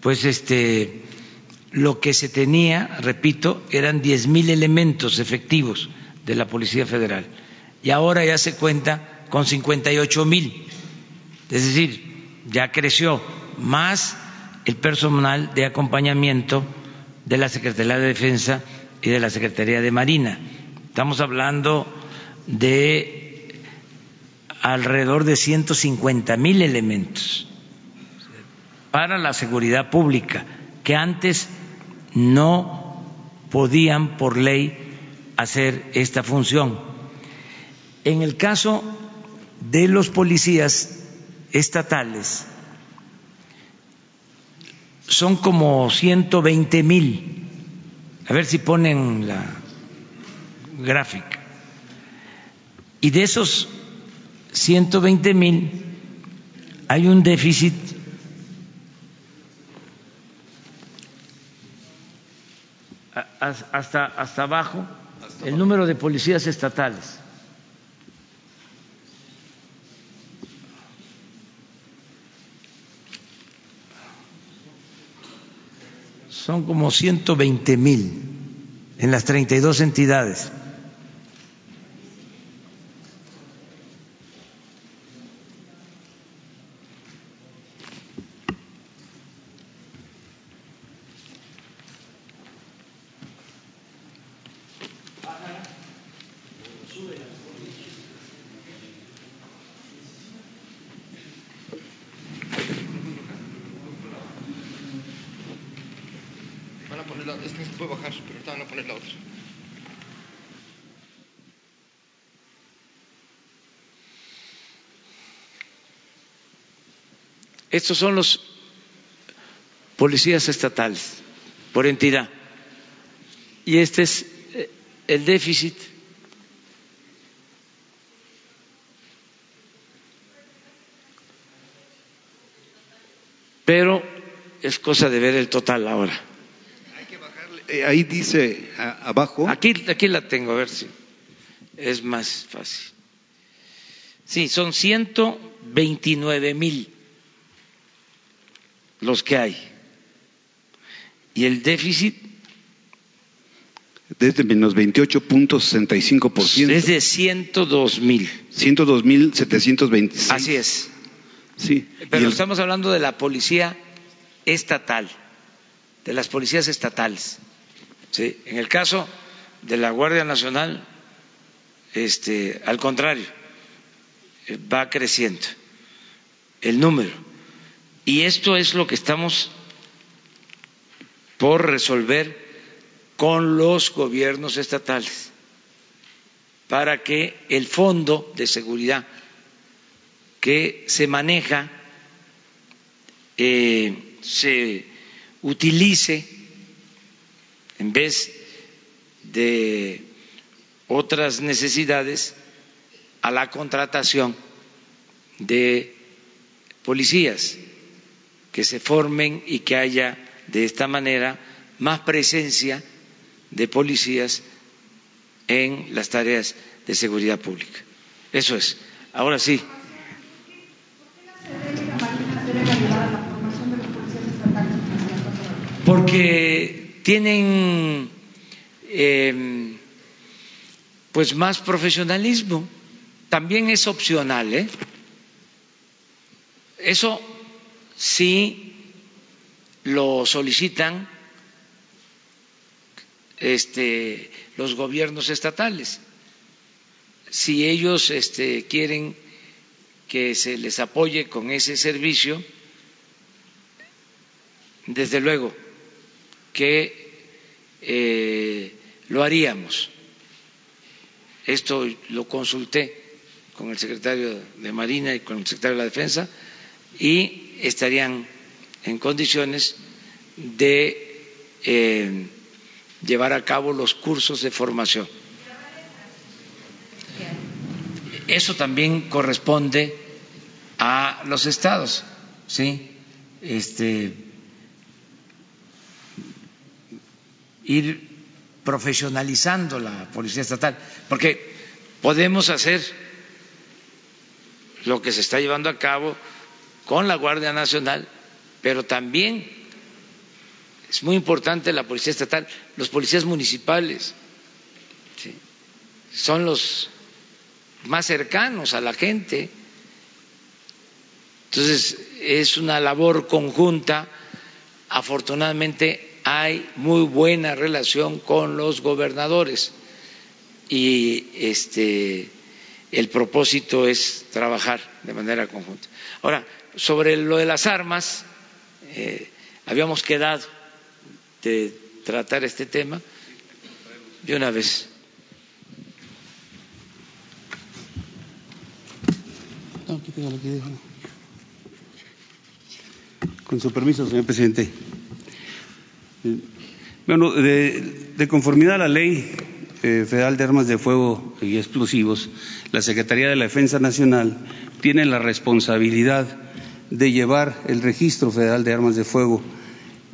pues este lo que se tenía, repito, eran diez mil elementos efectivos de la Policía Federal y ahora ya se cuenta con cincuenta y ocho mil, es decir, ya creció más el personal de acompañamiento de la Secretaría de Defensa y de la Secretaría de Marina. Estamos hablando de alrededor de ciento cincuenta mil elementos para la seguridad pública que antes no podían por ley hacer esta función. En el caso de los policías estatales, son como 120 mil. A ver si ponen la gráfica. Y de esos 120 mil hay un déficit hasta, hasta abajo el número de policías estatales. Son como 120 mil en las 32 entidades. Estos son los policías estatales por entidad. Y este es eh, el déficit. Pero es cosa de ver el total ahora. Hay que bajarle. Eh, ahí dice a- abajo. Aquí, aquí la tengo, a ver si es más fácil. Sí, son 129 mil los que hay. Y el déficit Desde menos 28.65%. es de 102 mil. 102.726. Así es. Sí. Pero el- estamos hablando de la policía estatal, de las policías estatales. ¿sí? En el caso de la Guardia Nacional, este, al contrario, eh, va creciendo el número. Y esto es lo que estamos por resolver con los gobiernos estatales para que el fondo de seguridad que se maneja eh, se utilice en vez de otras necesidades a la contratación de policías que se formen y que haya de esta manera más presencia de policías en las tareas de seguridad pública. Eso es. Ahora sí. Porque tienen eh, pues más profesionalismo. También es opcional, ¿eh? Eso sí lo solicitan este, los gobiernos estatales. Si ellos este, quieren que se les apoye con ese servicio, desde luego que eh, lo haríamos. Esto lo consulté con el secretario de Marina y con el secretario de la Defensa y estarían en condiciones de eh, llevar a cabo los cursos de formación. Eso también corresponde a los estados, ¿sí? Este, ir profesionalizando la policía estatal, porque podemos hacer lo que se está llevando a cabo con la Guardia Nacional, pero también es muy importante la policía estatal, los policías municipales, son los más cercanos a la gente. Entonces, es una labor conjunta. Afortunadamente, hay muy buena relación con los gobernadores y este el propósito es trabajar de manera conjunta. Ahora, sobre lo de las armas, eh, habíamos quedado de tratar este tema de una vez. Con su permiso, señor presidente. Eh, Bueno, de, de conformidad a la Ley eh, Federal de Armas de Fuego y Explosivos, la Secretaría de la Defensa Nacional tiene la responsabilidad de llevar el Registro Federal de Armas de Fuego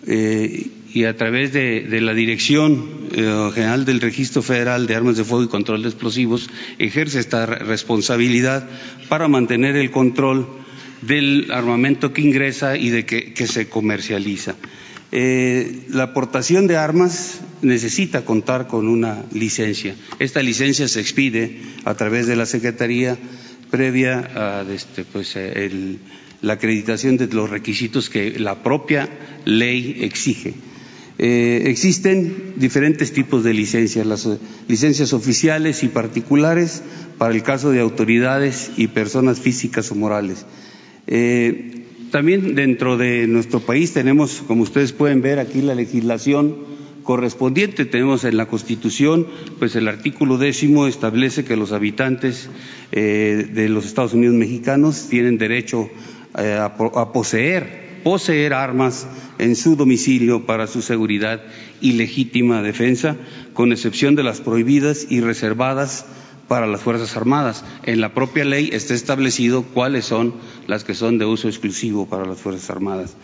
eh, y a través de, la Dirección eh, General del Registro Federal de Armas de Fuego y Control de Explosivos ejerce esta re- responsabilidad para mantener el control del armamento que ingresa y de que, se comercializa. Eh, la aportación de armas necesita contar con una licencia. Esta licencia se expide a través de la Secretaría previa a este, pues, el- la acreditación de los requisitos que la propia ley exige. Eh, existen diferentes tipos de licencias, las licencias oficiales y particulares para el caso de autoridades y personas físicas o morales. Eh, también dentro de nuestro país tenemos, como ustedes pueden ver aquí, la legislación correspondiente. Tenemos en la Constitución, pues el artículo décimo establece que los habitantes eh, de los Estados Unidos mexicanos tienen derecho eh, a, poseer, poseer armas en su domicilio para su seguridad y legítima defensa, con excepción de las prohibidas y reservadas para las Fuerzas Armadas. En la propia ley está establecido cuáles son las que son de uso exclusivo para las Fuerzas Armadas.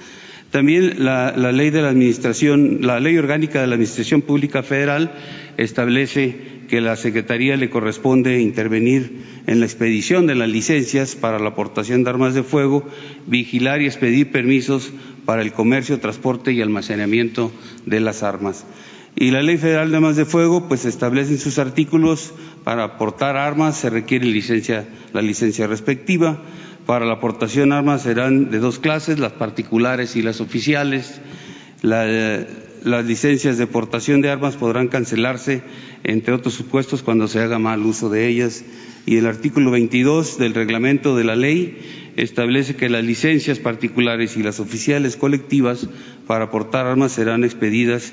También la, la, ley de la administración, la ley orgánica de la Administración Pública Federal establece que la Secretaría le corresponde intervenir en la expedición de las licencias para la aportación de armas de fuego, vigilar y expedir permisos para el comercio, transporte y almacenamiento de las armas. Y la Ley Federal de Armas de Fuego, pues establece en sus artículos para aportar armas se requiere la licencia respectiva. Para la aportación de armas serán de dos clases, las particulares y las oficiales. La, las licencias de portación de armas podrán cancelarse, entre otros supuestos, cuando se haga mal uso de ellas. Y el artículo 22 del reglamento de la ley establece que las licencias particulares y las oficiales colectivas para portar armas serán expedidas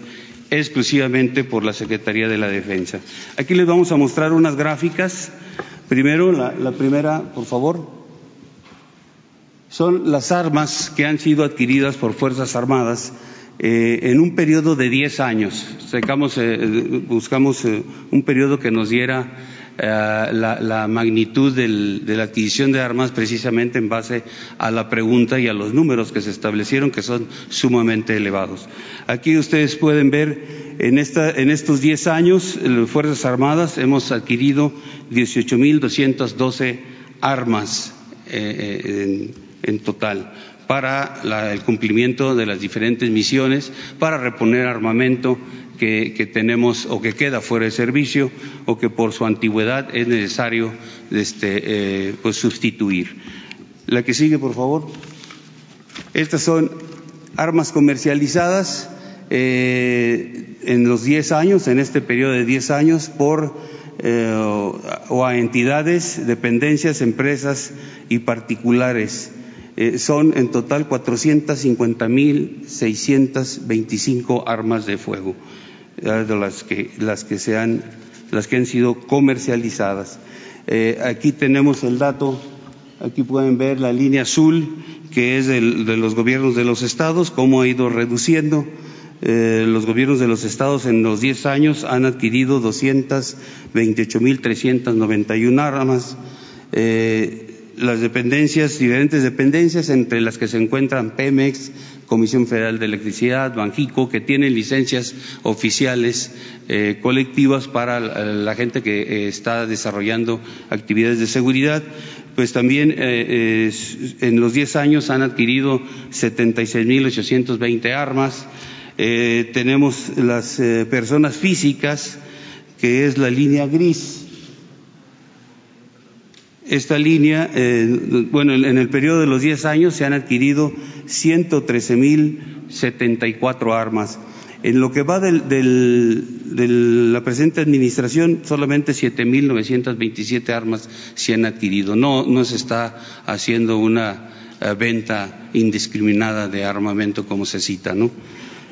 exclusivamente por la Secretaría de la Defensa. Aquí les vamos a mostrar unas gráficas. Primero, la, la primera, por favor son las armas que han sido adquiridas por Fuerzas Armadas eh, en un periodo de 10 años. Sacamos, eh, buscamos eh, un periodo que nos diera la, magnitud de la adquisición de armas precisamente en base a la pregunta y a los números que se establecieron que son sumamente elevados. Aquí ustedes pueden ver en, esta, en estos 10 años, las Fuerzas Armadas hemos adquirido 18.212 armas en total para la, el cumplimiento de las diferentes misiones, para reponer armamento que, tenemos o que queda fuera de servicio o que por su antigüedad es necesario este, eh, pues sustituir. La que sigue, por favor. Estas son armas comercializadas eh, en los 10 años, en este periodo de 10 años, por eh, o a entidades, dependencias, empresas y particulares eh, son en total 450.625 armas de fuego, de las que, las que, se han, las que han sido comercializadas. Eh, aquí tenemos el dato, aquí pueden ver la línea azul, que es del, de los gobiernos de los estados, cómo ha ido reduciendo. Eh, los gobiernos de los estados en los 10 años han adquirido 228.391 armas. Eh, las dependencias, diferentes dependencias, entre las que se encuentran Pemex, Comisión Federal de Electricidad, Banjico, que tienen licencias oficiales eh, colectivas para la, gente que eh, está desarrollando actividades de seguridad. Pues también eh, en los 10 años han adquirido 76.820 armas. Tenemos las personas físicas, que es la línea gris, esta línea, eh, bueno, en el periodo de los 10 años se han adquirido 113.074 armas. En lo que va del, del, de la presente administración, solamente 7.927 armas se han adquirido. No, no se está haciendo una uh, venta indiscriminada de armamento como se cita, ¿no?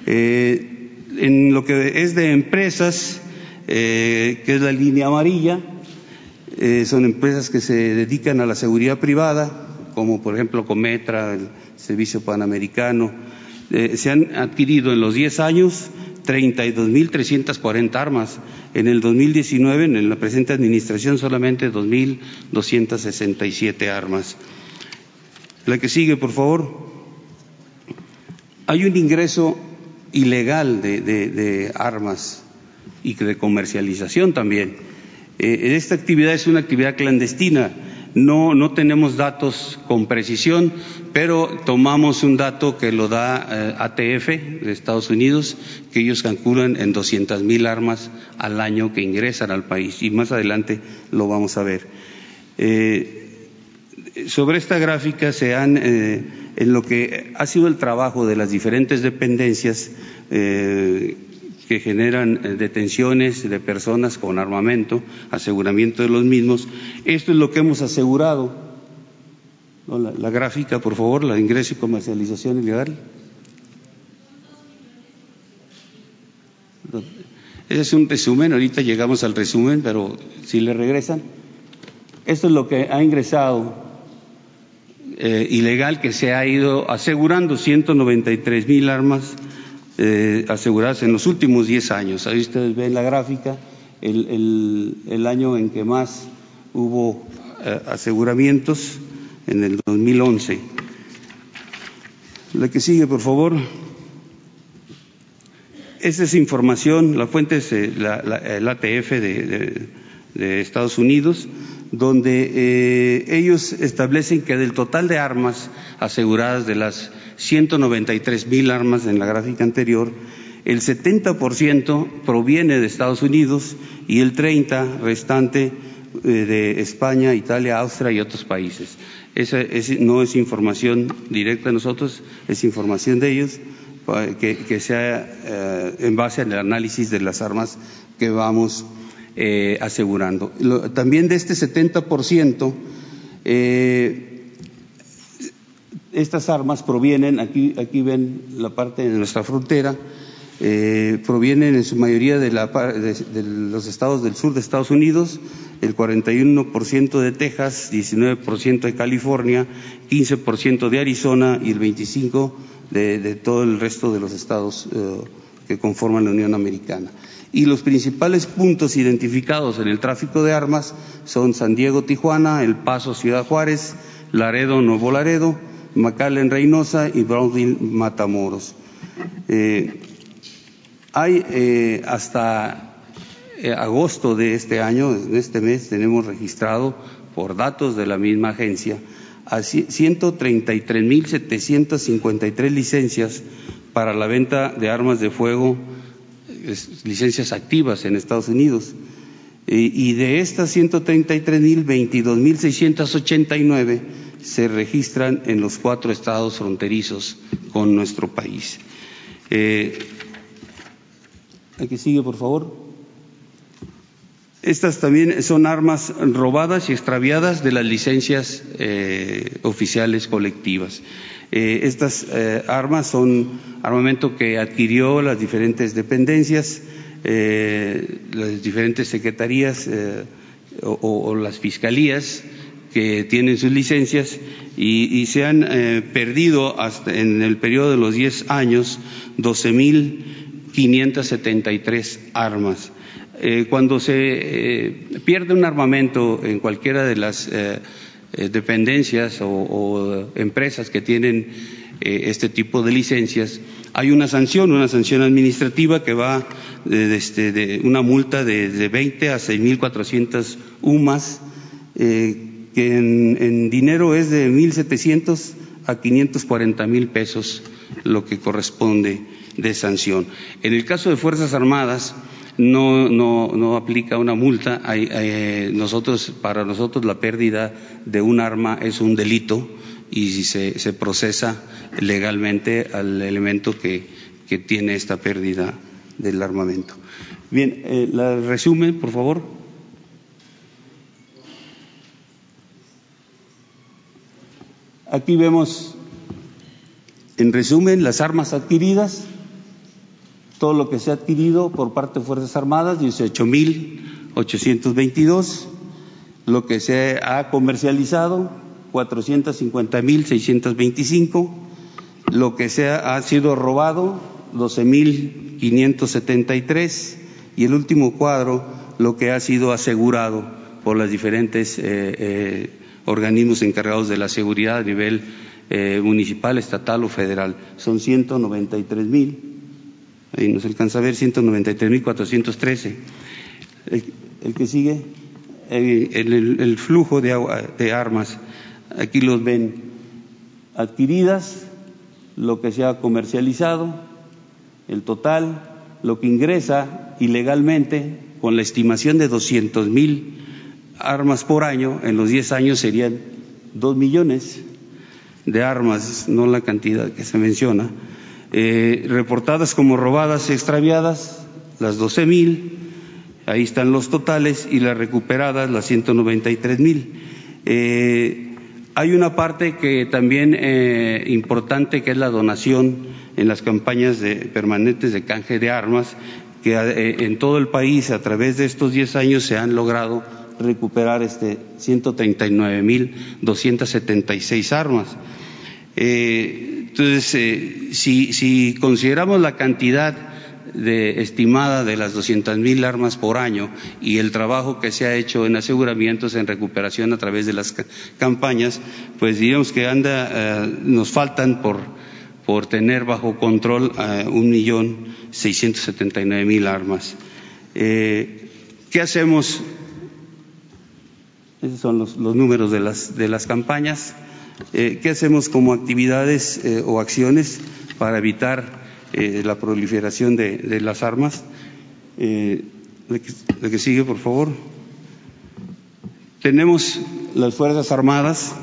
Eh, en lo que es de empresas, eh, que es la línea amarilla, eh, son empresas que se dedican a la seguridad privada, como por ejemplo Cometra, el Servicio Panamericano. Eh, se han adquirido en los 10 años 32.340 armas. En el 2019, en la presente administración, solamente 2.267 armas. La que sigue, por favor. Hay un ingreso ilegal de, armas y de comercialización también. Eh, esta actividad es una actividad clandestina. No, no tenemos datos con precisión, pero tomamos un dato que lo da eh, ATF de Estados Unidos, que ellos calculan en 200 mil armas al año que ingresan al país. Y más adelante lo vamos a ver. Eh, sobre esta gráfica se han, en lo que ha sido el trabajo de las diferentes dependencias, que generan eh, detenciones de personas con armamento, aseguramiento de los mismos. Esto es lo que hemos asegurado. La, gráfica, por favor, la de ingreso y comercialización ilegal. Ese es un resumen, ahorita llegamos al resumen, pero si le regresan. Esto es lo que ha ingresado eh, ilegal que se ha ido asegurando, 193 mil armas eh, aseguradas en los últimos 10 años. Ahí ustedes ven la gráfica, el, año en que más hubo eh, aseguramientos, en el 2011. La que sigue, por favor. Esa es información, la fuente es la, el ATF de Estados Unidos donde eh, ellos establecen que del total de armas aseguradas de las 193 mil armas en la gráfica anterior, el 70% proviene de Estados Unidos y el 30% restante eh, de España, Italia, Austria y otros países. Esa no es información directa de nosotros, es información de ellos que, sea eh, en base al análisis de las armas que vamos eh, asegurando. también de este 70%, eh, estas armas provienen, aquí, ven la parte de nuestra frontera, eh, provienen en su mayoría de, la, de, los estados del sur de Estados Unidos, el 41% de Texas, 19% de California, 15% de Arizona y el 25% de, de, todo el resto de los estados que conforman la Unión Americana. Y los principales puntos identificados en el tráfico de armas son San Diego, Tijuana, El Paso, Ciudad Juárez, Laredo, Nuevo Laredo, McAllen, Reynosa y Brownsville, Matamoros. Eh, hay eh, hasta eh, agosto de este año, en este mes, tenemos registrado por datos de la misma agencia a 133.753 licencias para la venta de armas de fuego licencias activas en Estados Unidos. y de estas 133 mil, 22 mil 689 se registran en los cuatro estados fronterizos con nuestro país. Eh, aquí sigue, por favor. Estas también son armas robadas y extraviadas de las licencias eh, oficiales colectivas. Eh, estas armas son armamento que adquirió las diferentes dependencias, las diferentes secretarías o, las fiscalías que tienen sus licencias y, se han perdido hasta en el periodo de los 10 años 12.573 armas. cuando se pierde un armamento en cualquiera de las eh, dependencias o, empresas que tienen eh, este tipo de licencias, hay una sanción, una sanción administrativa que va de, este, una multa de, de 20 a 6.400 UMAS, eh, que en, dinero es de 1.700 a 540 mil pesos, lo que corresponde de sanción. En el caso de Fuerzas Armadas, no, no, no aplica una multa. nosotros, para nosotros la pérdida de un arma es un delito y se, se procesa legalmente al elemento que, que, tiene esta pérdida del armamento. Bien, eh, la resumen, por favor. Aquí vemos, en resumen, las armas adquiridas todo lo que se ha adquirido por parte de Fuerzas Armadas, 18.822, lo que se ha comercializado, 450.625, lo que se ha, sido robado, 12.573, y el último cuadro, lo que ha sido asegurado por los diferentes eh, eh, organismos encargados de la seguridad a nivel eh, municipal, estatal o federal. Son 193 mil ahí nos alcanza a ver 193.413. El, el que sigue, el, el, flujo de, de armas, aquí los ven adquiridas, lo que se ha comercializado, el total, lo que ingresa ilegalmente, con la estimación de 200 mil armas por año, en los 10 años serían 2 millones de armas, no la cantidad que se menciona eh, reportadas como robadas y extraviadas, las 12 mil, ahí están los totales, y las recuperadas, las 193 mil. Eh, hay una parte que también eh, importante que es la donación en las campañas de, permanentes de canje de armas, que en todo el país a través de estos 10 años se han logrado recuperar este 139.276 armas. Eh, entonces, eh, si, si consideramos la cantidad estimada de las 200.000 armas por año y el trabajo que se ha hecho en aseguramientos, en recuperación a través de las campañas, pues digamos que anda, eh, nos faltan por, por tener bajo control un millón seiscientos mil armas. ¿Qué hacemos? Esos son los, números de las, de las campañas. Eh, ¿Qué hacemos como actividades eh, o acciones para evitar la proliferación de, las armas? Eh, que, que sigue, por favor. Tenemos las Fuerzas Armadas,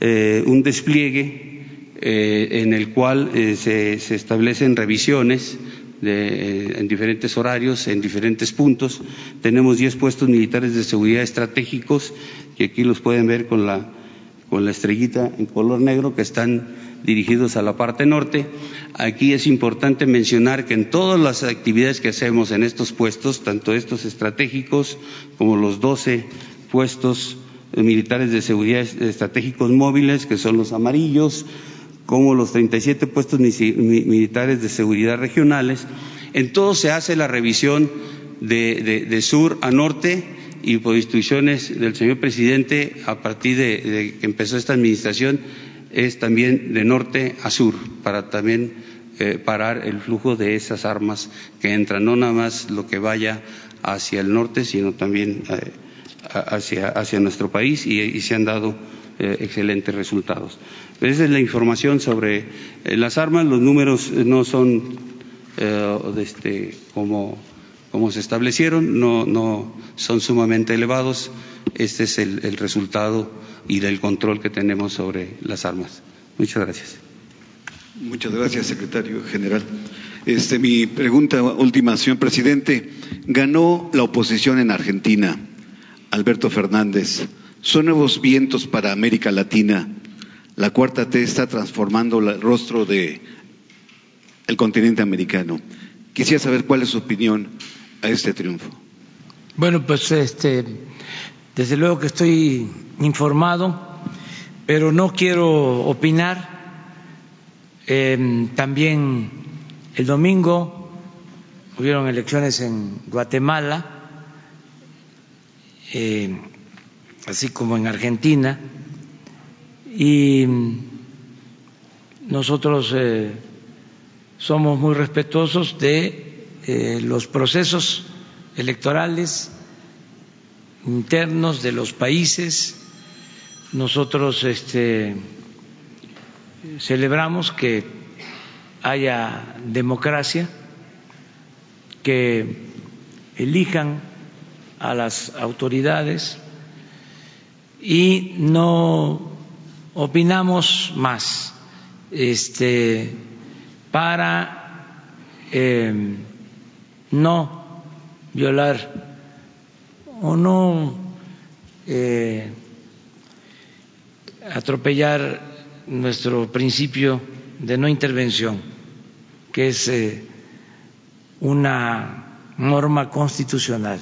un despliegue en el cual se, se establecen revisiones de, en diferentes horarios, en diferentes puntos. Tenemos 10 puestos militares de seguridad estratégicos, que aquí los pueden ver con la, con la estrellita en color negro, que están dirigidos a la parte norte. Aquí es importante mencionar que en todas las actividades que hacemos en estos puestos, tanto estos estratégicos como los 12 puestos militares de seguridad estratégicos móviles, que son los amarillos, como los 37 puestos militares de seguridad regionales. En todo se hace la revisión de, sur a norte y por instrucciones del señor presidente, a partir de, que empezó esta administración, es también de norte a sur, para también eh, parar el flujo de esas armas que entran, no nada más lo que vaya hacia el norte, sino también eh, hacia, hacia, nuestro país y, se han dado eh, excelentes resultados. Esa es la información sobre eh, las armas. Los números eh, no son eh, este, como, como, se establecieron, no, no, son sumamente elevados. Este es el, el, resultado y del control que tenemos sobre las armas. Muchas gracias. Muchas gracias, secretario general. Este, mi pregunta última, señor presidente. Ganó la oposición en Argentina, Alberto Fernández. ¿Son nuevos vientos para América Latina? la cuarta T está transformando el rostro de el continente americano. Quisiera saber cuál es su opinión a este triunfo. Bueno, pues este, desde luego que estoy informado, pero no quiero opinar. Em, también el domingo hubieron elecciones en Guatemala, eh, así como en Argentina y nosotros eh, somos muy respetuosos de eh, los procesos electorales internos de los países. Nosotros este, celebramos que haya democracia, que elijan a las autoridades y no opinamos más este, para eh, no violar o no eh, atropellar nuestro principio de no intervención, que es eh, una norma constitucional.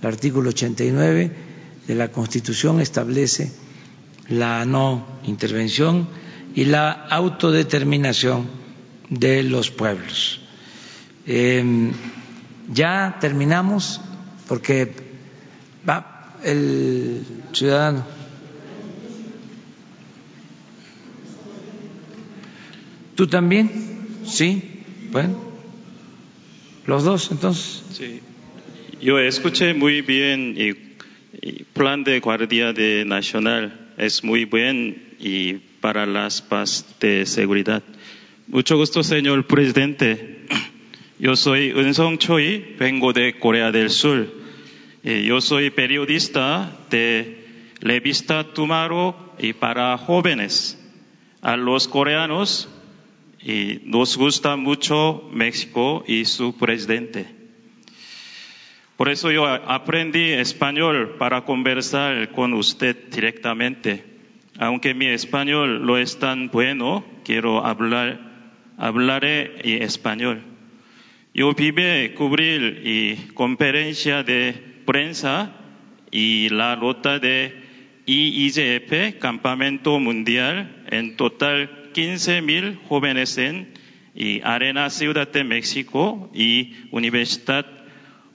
El artículo 89 de la Constitución establece la no intervención y la autodeterminación de los pueblos. Eh, ya terminamos porque va el ciudadano. ¿Tú también? Sí. Bueno, los dos entonces. Sí. Yo escuché muy bien el plan de Guardia Nacional es muy buen y para las paz de seguridad. Mucho gusto, señor presidente. Yo soy Unsong Choi, vengo de Corea del Sur. Yo soy periodista de revista Tumaro y para jóvenes. A los coreanos y nos gusta mucho México y su presidente. Por eso yo aprendí español para conversar con usted directamente. Aunque mi español no es tan bueno, quiero hablar, hablaré español. Yo vive cubrir y conferencia de prensa y la ruta de IIGF, Campamento Mundial, en total 15.000 jóvenes en y Arena Ciudad de México y Universidad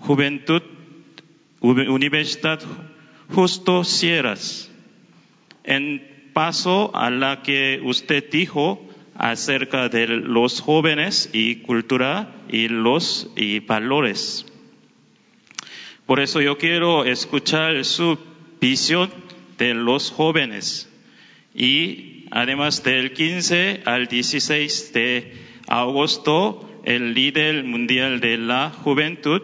Juventud, Universidad Justo Sierras. En paso a la que usted dijo acerca de los jóvenes y cultura y los y valores. Por eso yo quiero escuchar su visión de los jóvenes. Y además del 15 al 16 de agosto, el líder mundial de la juventud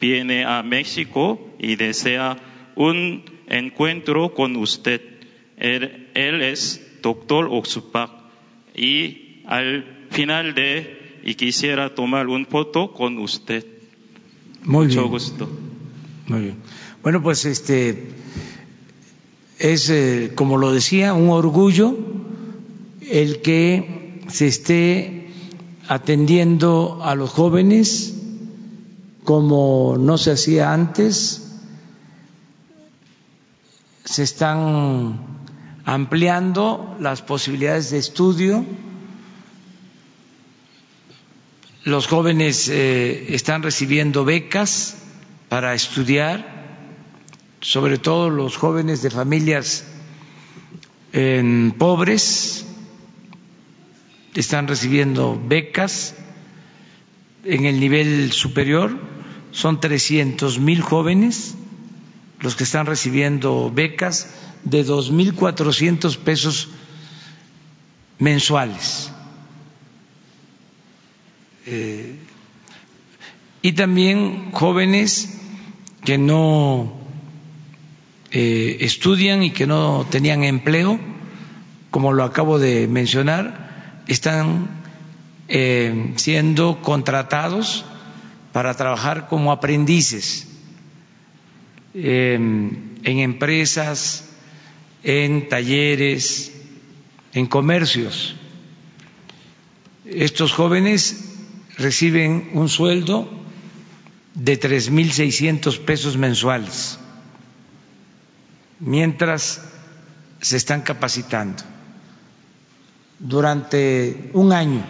viene a México y desea un encuentro con usted. Él, es doctor Oxupak y al final de y quisiera tomar un foto con usted. Muy Mucho bien. gusto. Muy bien. Bueno, pues este es, eh, como lo decía, un orgullo el que se esté atendiendo a los jóvenes como no se hacía antes. Se están ampliando las posibilidades de estudio. Los jóvenes eh, están recibiendo becas para estudiar, sobre todo los jóvenes de familias pobres están recibiendo becas en el nivel superior, son 300 mil jóvenes los que están recibiendo becas de 2.400 pesos mensuales. Eh, y también jóvenes que no eh, estudian y que no tenían empleo, como lo acabo de mencionar, están eh, siendo contratados para trabajar como aprendices eh, en empresas, en talleres, en comercios. Estos jóvenes reciben un sueldo de 3.600 pesos mensuales mientras se están capacitando. Durante un año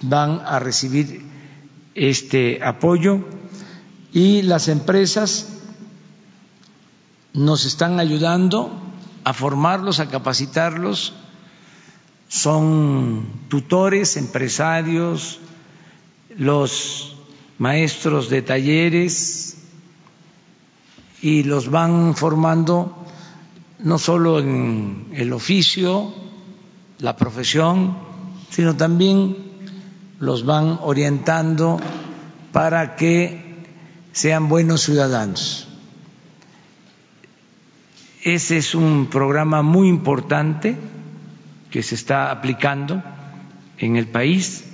van a recibir este apoyo y las empresas nos están ayudando a formarlos, a capacitarlos. Son tutores, empresarios, los maestros de talleres y los van formando no solo en el oficio, la profesión, sino también los van orientando para que sean buenos ciudadanos. Ese es un programa muy importante que se está aplicando en el país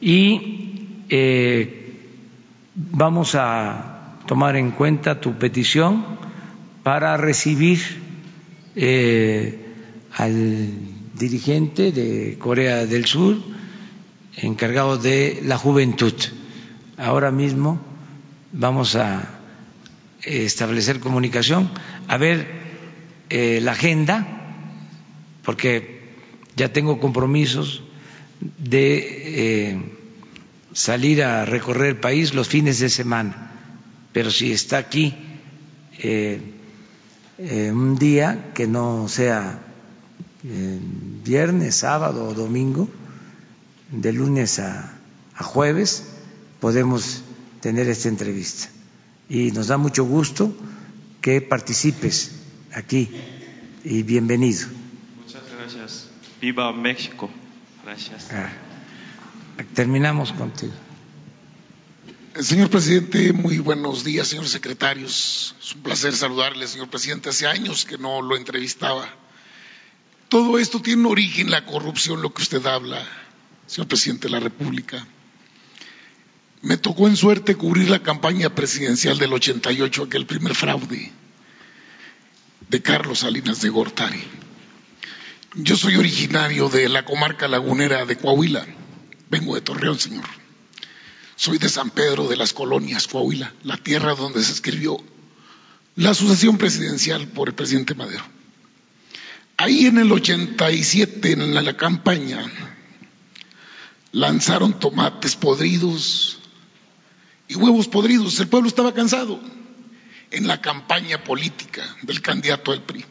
y eh, vamos a tomar en cuenta tu petición para recibir eh, al dirigente de Corea del Sur encargado de la juventud. Ahora mismo vamos a establecer comunicación, a ver eh, la agenda, porque ya tengo compromisos de eh, salir a recorrer el país los fines de semana, pero si está aquí eh, eh, un día que no sea eh, viernes, sábado o domingo, de lunes a, a jueves, podemos tener esta entrevista. Y nos da mucho gusto que participes aquí y bienvenido. Muchas gracias. Viva México. Gracias. Ah, terminamos contigo. Señor presidente, muy buenos días, señores secretarios. Es un placer saludarle, señor presidente. Hace años que no lo entrevistaba. Todo esto tiene un origen, la corrupción, lo que usted habla, señor presidente de la República. Me tocó en suerte cubrir la campaña presidencial del 88, aquel primer fraude de Carlos Salinas de Gortari. Yo soy originario de la comarca lagunera de Coahuila. Vengo de Torreón, señor. Soy de San Pedro de las Colonias, Coahuila, la tierra donde se escribió la sucesión presidencial por el presidente Madero. Ahí en el 87, en la, la campaña, lanzaron tomates podridos y huevos podridos. El pueblo estaba cansado en la campaña política del candidato al PRI.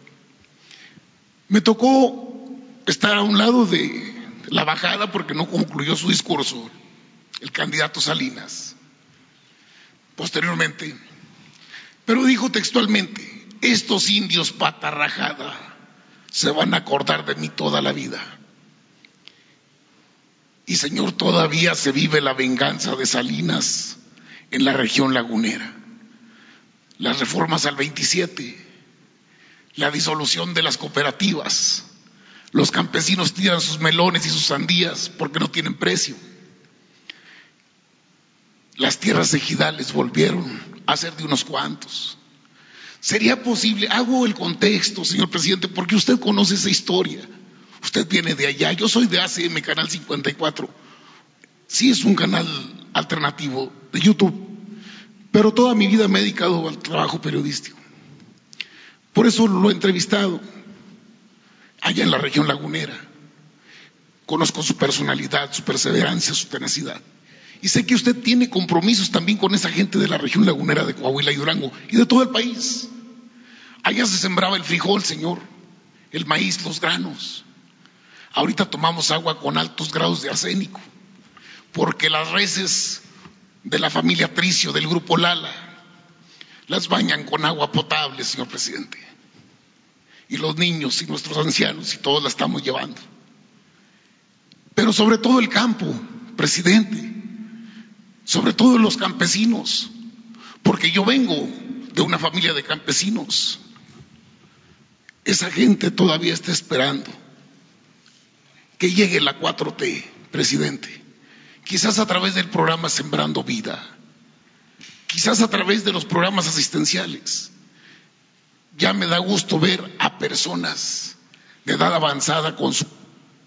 Me tocó estar a un lado de la bajada porque no concluyó su discurso el candidato Salinas. Posteriormente, pero dijo textualmente, estos indios patarrajada se van a acordar de mí toda la vida. Y Señor, todavía se vive la venganza de Salinas en la región lagunera. Las reformas al 27, la disolución de las cooperativas. Los campesinos tiran sus melones y sus sandías porque no tienen precio. Las tierras ejidales volvieron a ser de unos cuantos. ¿Sería posible? Hago el contexto, señor presidente, porque usted conoce esa historia. Usted viene de allá. Yo soy de ACM, Canal 54. Sí es un canal alternativo de YouTube, pero toda mi vida me he dedicado al trabajo periodístico. Por eso lo he entrevistado allá en la región lagunera. Conozco su personalidad, su perseverancia, su tenacidad. Y sé que usted tiene compromisos también con esa gente de la región lagunera de Coahuila y Durango y de todo el país. Allá se sembraba el frijol, Señor, el maíz, los granos. Ahorita tomamos agua con altos grados de arsénico, porque las reses de la familia Tricio, del grupo Lala, las bañan con agua potable, señor presidente. Y los niños y nuestros ancianos y todos la estamos llevando. Pero sobre todo el campo, presidente, sobre todo los campesinos, porque yo vengo de una familia de campesinos. Esa gente todavía está esperando que llegue la 4T, presidente. Quizás a través del programa Sembrando Vida, quizás a través de los programas asistenciales. Ya me da gusto ver a personas de edad avanzada con su,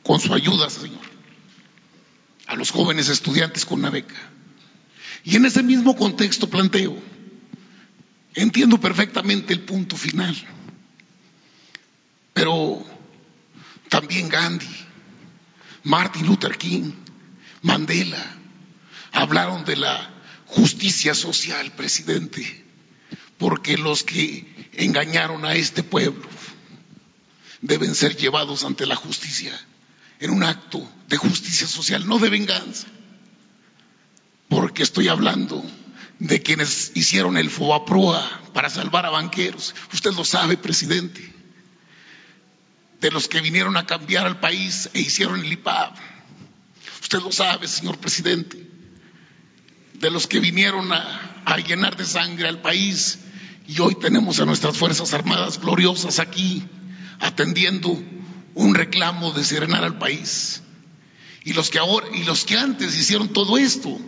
con su ayuda, Señor. A los jóvenes estudiantes con una beca. Y en ese mismo contexto planteo, entiendo perfectamente el punto final pero también Gandhi, Martin Luther King, Mandela, hablaron de la justicia social, presidente, porque los que engañaron a este pueblo deben ser llevados ante la justicia en un acto de justicia social, no de venganza, porque estoy hablando de quienes hicieron el FOBAPROA para salvar a banqueros. Usted lo sabe, presidente de los que vinieron a cambiar al país e hicieron el IPAB. Usted lo sabe, señor presidente. De los que vinieron a, a llenar de sangre al país y hoy tenemos a nuestras Fuerzas Armadas gloriosas aquí atendiendo un reclamo de serenar al país. Y los que ahora y los que antes hicieron todo esto,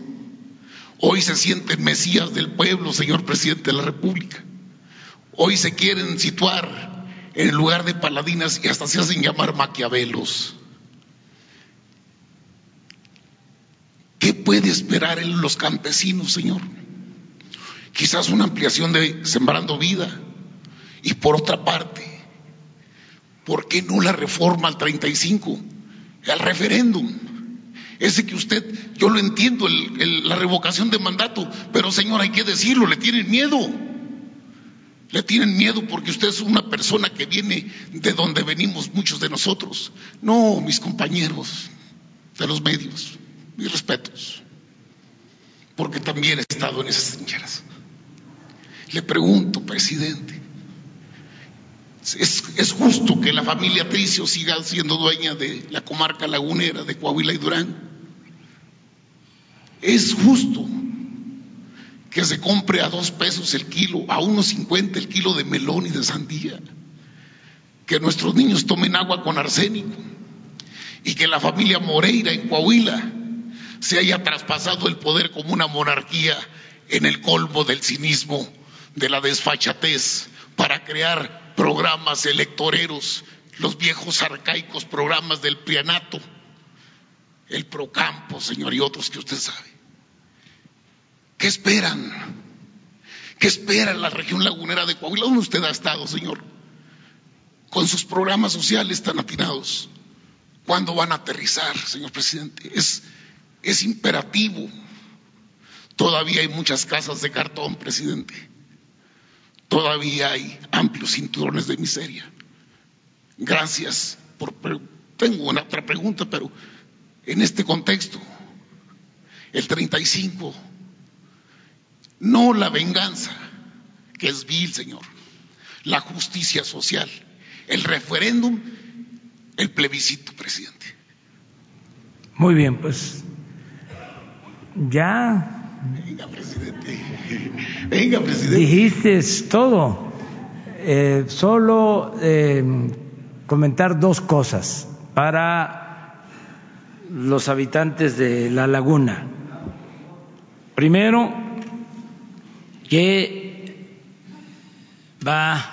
hoy se sienten mesías del pueblo, señor presidente de la República. Hoy se quieren situar en lugar de paladinas y hasta se hacen llamar maquiavelos. ¿Qué puede esperar en los campesinos, Señor? Quizás una ampliación de Sembrando Vida. Y por otra parte, ¿por qué no la reforma al 35, al referéndum? Ese que usted, yo lo entiendo, la revocación de mandato, pero Señor, hay que decirlo, le tienen miedo. Le tienen miedo porque usted es una persona que viene de donde venimos muchos de nosotros. No, mis compañeros de los medios, mis respetos, porque también he estado en esas trincheras. Le pregunto, presidente, ¿es, ¿es, justo que la familia Tricio siga siendo dueña de la comarca lagunera de Coahuila y Durán? ¿Es justo que se compre a dos pesos el kilo, a unos cincuenta el kilo de melón y de sandía, que nuestros niños tomen agua con arsénico y que la familia Moreira en Coahuila se haya traspasado el poder como una monarquía en el colmo del cinismo, de la desfachatez, para crear programas electoreros, los viejos arcaicos programas del prianato, el procampo, señor, y otros que usted sabe. ¿Qué esperan? ¿Qué espera la región lagunera de Coahuila? ¿Dónde usted ha estado, señor? Con sus programas sociales tan atinados. ¿Cuándo van a aterrizar, señor presidente? Es, es imperativo. Todavía hay muchas casas de cartón, presidente. Todavía hay amplios cinturones de miseria. Gracias por. Tengo una otra pregunta, pero en este contexto, el 35, no la venganza, que es vil, señor, la justicia social, el referéndum, el plebiscito, presidente. Muy bien, pues ya. Venga, presidente. Venga, presidente. Dijiste todo. Eh, solo eh, comentar dos cosas para los habitantes de la laguna. Primero, que va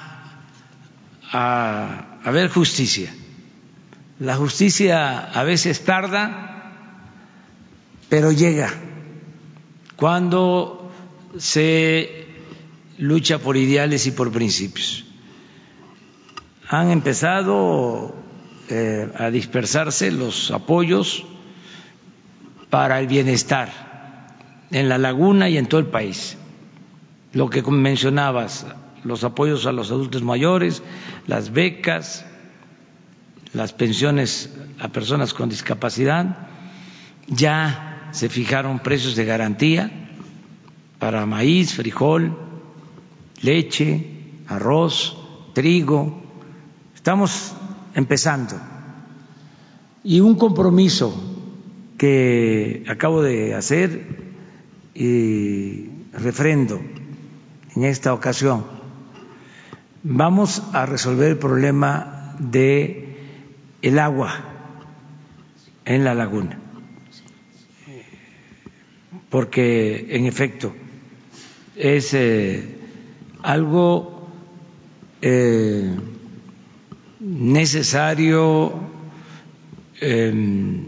a haber justicia. La justicia a veces tarda, pero llega cuando se lucha por ideales y por principios. Han empezado eh, a dispersarse los apoyos para el bienestar en la laguna y en todo el país. Lo que mencionabas, los apoyos a los adultos mayores, las becas, las pensiones a personas con discapacidad, ya se fijaron precios de garantía para maíz, frijol, leche, arroz, trigo. Estamos empezando. Y un compromiso que acabo de hacer y refrendo en esta ocasión. Vamos a resolver el problema de el agua en la laguna, porque en efecto es eh, algo eh, necesario, eh,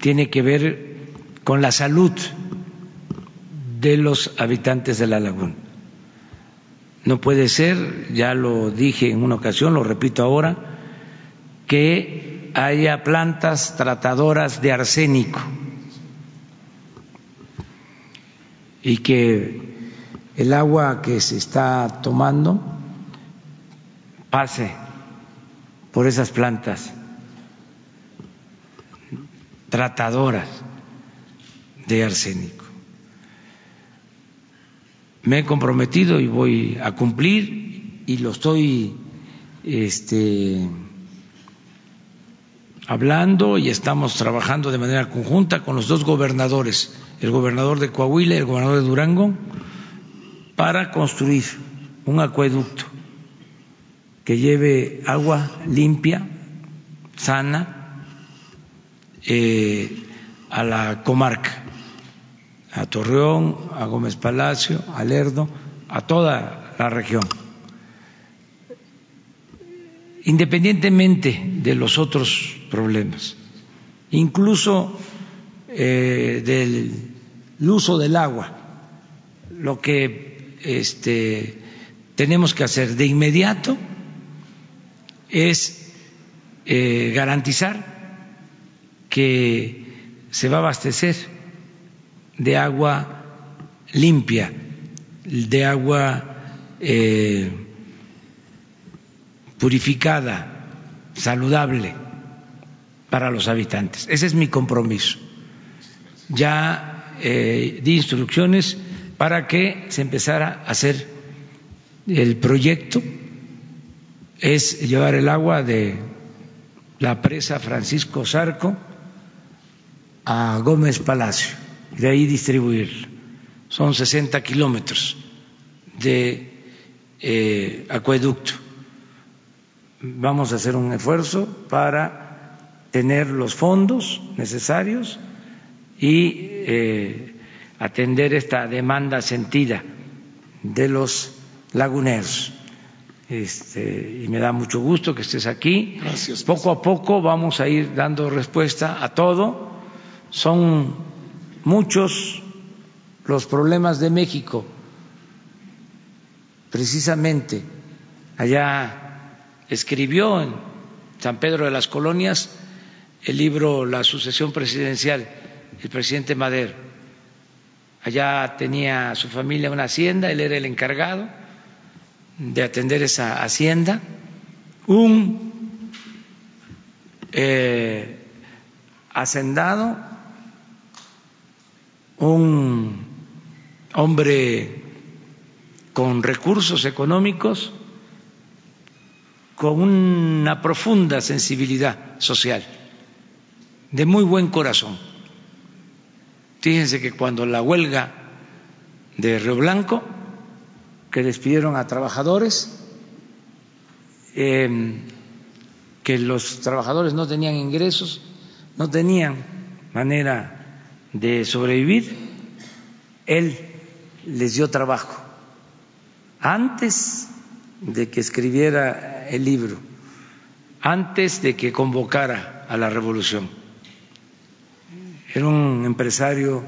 tiene que ver con la salud de los habitantes de la laguna. No puede ser, ya lo dije en una ocasión, lo repito ahora, que haya plantas tratadoras de arsénico y que el agua que se está tomando pase por esas plantas tratadoras de arsénico. Me he comprometido y voy a cumplir y lo estoy este, hablando y estamos trabajando de manera conjunta con los dos gobernadores, el gobernador de Coahuila y el gobernador de Durango, para construir un acueducto que lleve agua limpia, sana, eh, a la comarca, a Torreón, a Gómez Palacio, a Lerdo, a toda la región. Independientemente de los otros problemas, incluso eh, del uso del agua, lo que este, tenemos que hacer de inmediato es eh, garantizar que se va a abastecer de agua limpia, de agua eh, purificada, saludable para los habitantes. Ese es mi compromiso. Ya eh, di instrucciones para que se empezara a hacer el proyecto, es llevar el agua de la presa Francisco Zarco a Gómez Palacio, y de ahí distribuirlo. Son 60 kilómetros de eh, acueducto vamos a hacer un esfuerzo para tener los fondos necesarios y eh, atender esta demanda sentida de los laguneros. Este, y me da mucho gusto que estés aquí. Gracias. Poco a poco vamos a ir dando respuesta a todo. Son muchos los problemas de México precisamente allá escribió en San Pedro de las Colonias el libro La sucesión presidencial, el presidente Madero. Allá tenía su familia una hacienda, él era el encargado de atender esa hacienda. Un eh, hacendado, un hombre con recursos económicos, con una profunda sensibilidad social, de muy buen corazón. Fíjense que cuando la huelga de Río Blanco, que despidieron a trabajadores, em, que los trabajadores no tenían ingresos, no tenían manera de sobrevivir, él les dio trabajo antes de que escribiera el libro, antes de que convocara a la revolución. Era un empresario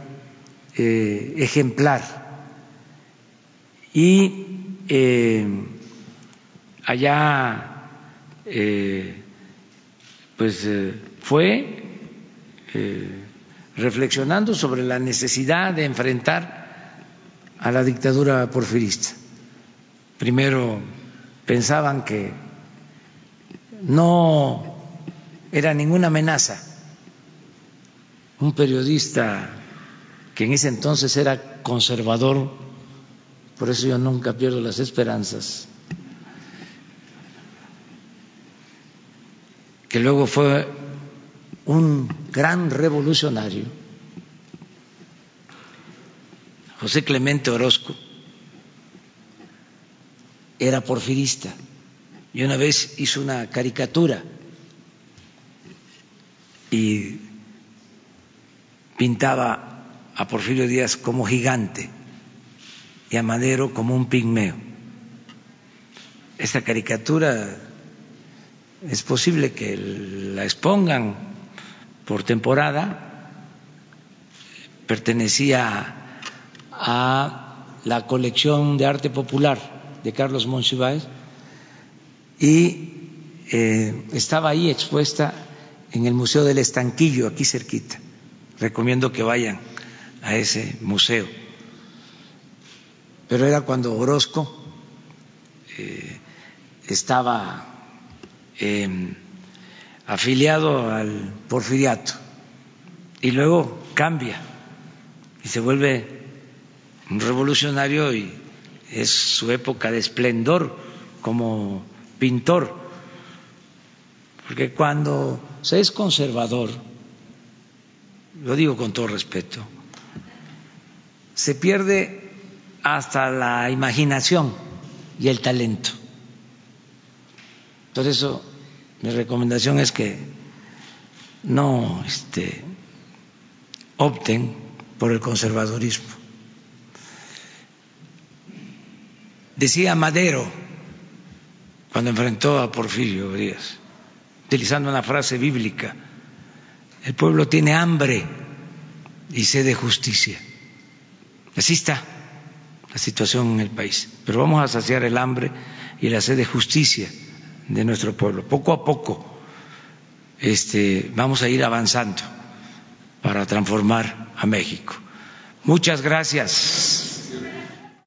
eh, ejemplar y eh, allá eh, pues fue reflexionando sobre la necesidad de enfrentar a la dictadura porfirista. Primero pensaban que no era ninguna amenaza. Un periodista que en ese entonces era conservador, por eso yo nunca pierdo las esperanzas, que luego fue un gran revolucionario, José Clemente Orozco, era porfirista y una vez hizo una caricatura y pintaba a Porfirio Díaz como gigante y a Madero como un pigmeo. Esta caricatura es posible que la expongan por temporada, pertenecía a la colección de arte popular de Carlos Monsiváis y eh, estaba ahí expuesta en el Museo del Estanquillo, aquí cerquita. Recomiendo que vayan a ese museo. Pero era cuando Orozco eh, estaba em, afiliado al porfiriato y luego cambia y se vuelve un revolucionario y es su época de esplendor como pintor, porque cuando se es conservador, lo digo con todo respeto, se pierde hasta la imaginación y el talento. Por eso mi recomendación es que no este, opten por el conservadorismo. Decía Madero cuando enfrentó a Porfirio Díaz, utilizando una frase bíblica, el pueblo tiene hambre y sed de justicia. Así está la situación en el país, pero vamos a saciar el hambre y la sed de justicia de nuestro pueblo. Poco a poco este, vamos a ir avanzando para transformar a México. Muchas gracias.